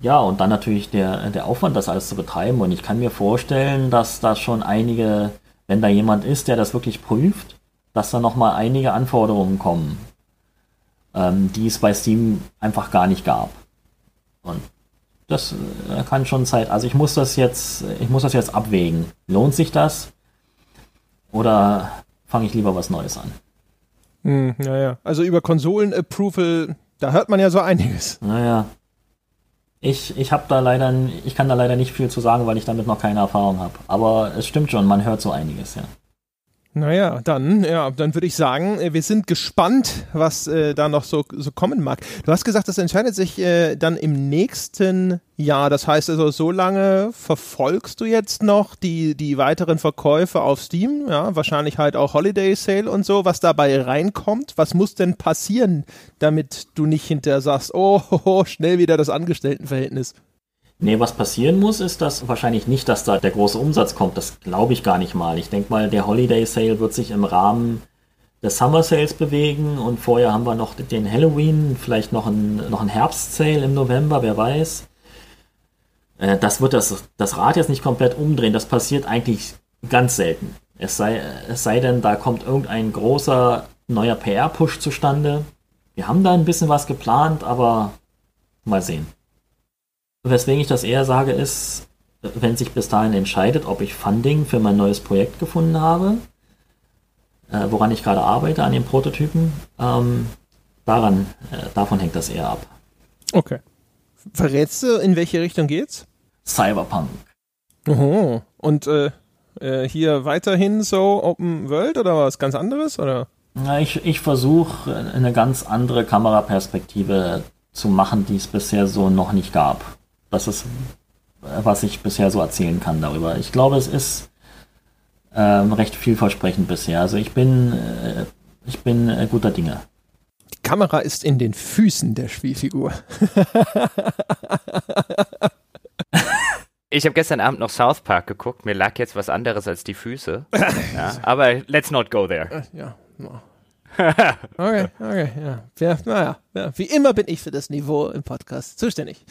Ja, und dann natürlich der, der Aufwand, das alles zu betreiben. Und ich kann mir vorstellen, dass da schon einige, wenn da jemand ist, der das wirklich prüft, dass da nochmal einige Anforderungen kommen, ähm, die es bei Steam einfach gar nicht gab. Und das äh, kann schon Zeit. Also ich muss das jetzt, ich muss das jetzt abwägen. Lohnt sich das? Oder fange ich lieber was Neues an? Hm, naja, also über Konsolen-Approval, da hört man ja so einiges. Naja. Ich, ich habe da leider, ich kann da leider nicht viel zu sagen, weil ich damit noch keine Erfahrung habe. Aber es stimmt schon, man hört so einiges, ja. Naja, dann, ja, dann würde ich sagen, äh, wir sind gespannt, was äh, da noch so, so kommen mag. Du hast gesagt, das entscheidet sich äh, dann im nächsten Jahr. Das heißt also, so lange verfolgst du jetzt noch die, die weiteren Verkäufe auf Steam, ja, wahrscheinlich halt auch Holiday Sale und so, was dabei reinkommt. Was muss denn passieren, damit du nicht hinterher sagst, oh, (laughs) ho, ho, schnell wieder das Angestelltenverhältnis? Nee, was passieren muss, ist, dass wahrscheinlich nicht, dass da der große Umsatz kommt. Das glaube ich gar nicht mal. Ich denke mal, der Holiday Sale wird sich im Rahmen des Summer Sales bewegen und vorher haben wir noch den Halloween, vielleicht noch ein, noch Herbst Sale im November, wer weiß. Äh, das wird das, das Rad jetzt nicht komplett umdrehen. Das passiert eigentlich ganz selten. Es sei, es sei denn, da kommt irgendein großer neuer PR-Push zustande. Wir haben da ein bisschen was geplant, aber mal sehen. Weswegen ich das eher sage, ist, wenn sich bis dahin entscheidet, ob ich Funding für mein neues Projekt gefunden habe, äh, woran ich gerade arbeite, an den Prototypen, ähm, daran, äh, davon hängt das eher ab. Okay. Verrätst du, in welche Richtung geht's? Cyberpunk. Oho. Und äh, äh, hier weiterhin so Open World oder was ganz anderes? Oder? Na, ich ich versuche eine ganz andere Kameraperspektive zu machen, die es bisher so noch nicht gab. Das ist, was ich bisher so erzählen kann darüber. Ich glaube, es ist ähm, recht vielversprechend bisher. Also ich bin, äh, ich bin äh, guter Dinge. Die Kamera ist in den Füßen der Spielfigur. Ich habe gestern Abend noch South Park geguckt. Mir lag jetzt was anderes als die Füße. (laughs) Ja, aber let's not go there. Äh, ja. okay, okay, ja. ja naja, ja. wie immer bin ich für das Niveau im Podcast zuständig.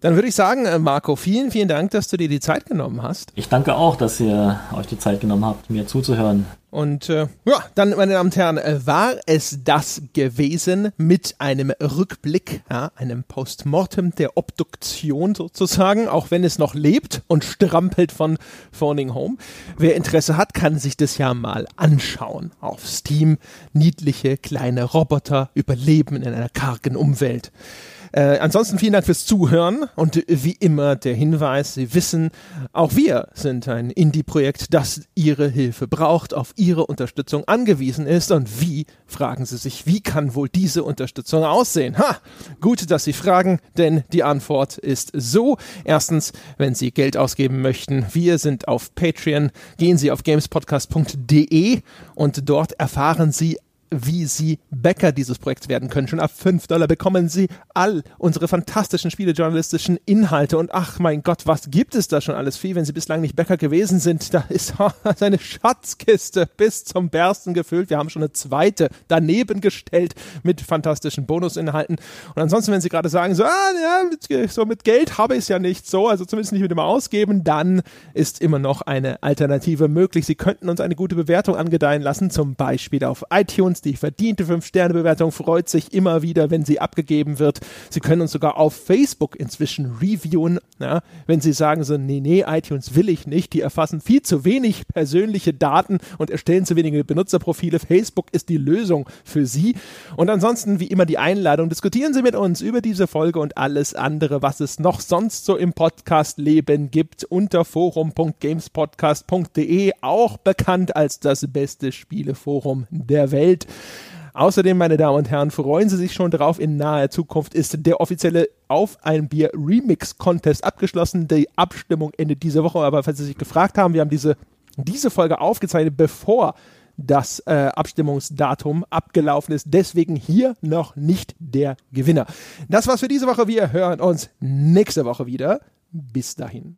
Dann würde ich sagen, äh, Marco, vielen, vielen Dank, dass du dir die Zeit genommen hast. Ich danke auch, dass ihr euch die Zeit genommen habt, mir zuzuhören. Und äh, ja, dann, meine Damen und Herren, äh, war es das gewesen mit einem Rückblick, ja, einem Postmortem der Obduktion sozusagen, auch wenn es noch lebt und strampelt von Phoning Home. Wer Interesse hat, kann sich das ja mal anschauen. Auf Steam niedliche kleine Roboter überleben in einer kargen Umwelt. Äh, ansonsten vielen Dank fürs Zuhören und wie immer der Hinweis, Sie wissen, auch wir sind ein Indie-Projekt, das Ihre Hilfe braucht, auf Ihre Unterstützung angewiesen ist und wie, fragen Sie sich, wie kann wohl diese Unterstützung aussehen? Ha, gut, dass Sie fragen, denn die Antwort ist so. Erstens, wenn Sie Geld ausgeben möchten, wir sind auf Patreon, gehen Sie auf gamespodcast.de und dort erfahren Sie wie Sie Bäcker dieses Projekts werden können. Schon ab 5 Dollar bekommen Sie all unsere fantastischen spielejournalistischen Inhalte. Und ach mein Gott, was gibt es da schon alles viel, wenn Sie bislang nicht Bäcker gewesen sind? Da ist (laughs) eine Schatzkiste bis zum Bersten gefüllt. Wir haben schon eine zweite daneben gestellt mit fantastischen Bonusinhalten. Und ansonsten, wenn Sie gerade sagen, so, ah, ja, mit, so mit Geld habe ich es ja nicht so, also zumindest nicht mit dem Ausgeben, dann ist immer noch eine Alternative möglich. Sie könnten uns eine gute Bewertung angedeihen lassen, zum Beispiel auf iTunes iTunes. Die verdiente 5-Sterne-Bewertung freut sich immer wieder, wenn sie abgegeben wird. Sie können uns sogar auf Facebook inzwischen reviewen, ja, wenn Sie sagen so, nee, nee, iTunes will ich nicht. Die erfassen viel zu wenig persönliche Daten und erstellen zu wenige Benutzerprofile. Facebook ist die Lösung für Sie. Und ansonsten, wie immer, die Einladung. Diskutieren Sie mit uns über diese Folge und alles andere, was es noch sonst so im Podcast-Leben gibt, unter forum.gamespodcast.de, auch bekannt als das beste Spieleforum der Welt. Außerdem, meine Damen und Herren, freuen Sie sich schon drauf. In naher Zukunft ist der offizielle Auf ein Bier Remix Contest abgeschlossen. Die Abstimmung endet diese Woche. Aber falls Sie sich gefragt haben, wir haben diese, diese Folge aufgezeichnet, bevor das äh, Abstimmungsdatum abgelaufen ist. Deswegen hier noch nicht der Gewinner. Das war's für diese Woche. Wir hören uns nächste Woche wieder. Bis dahin.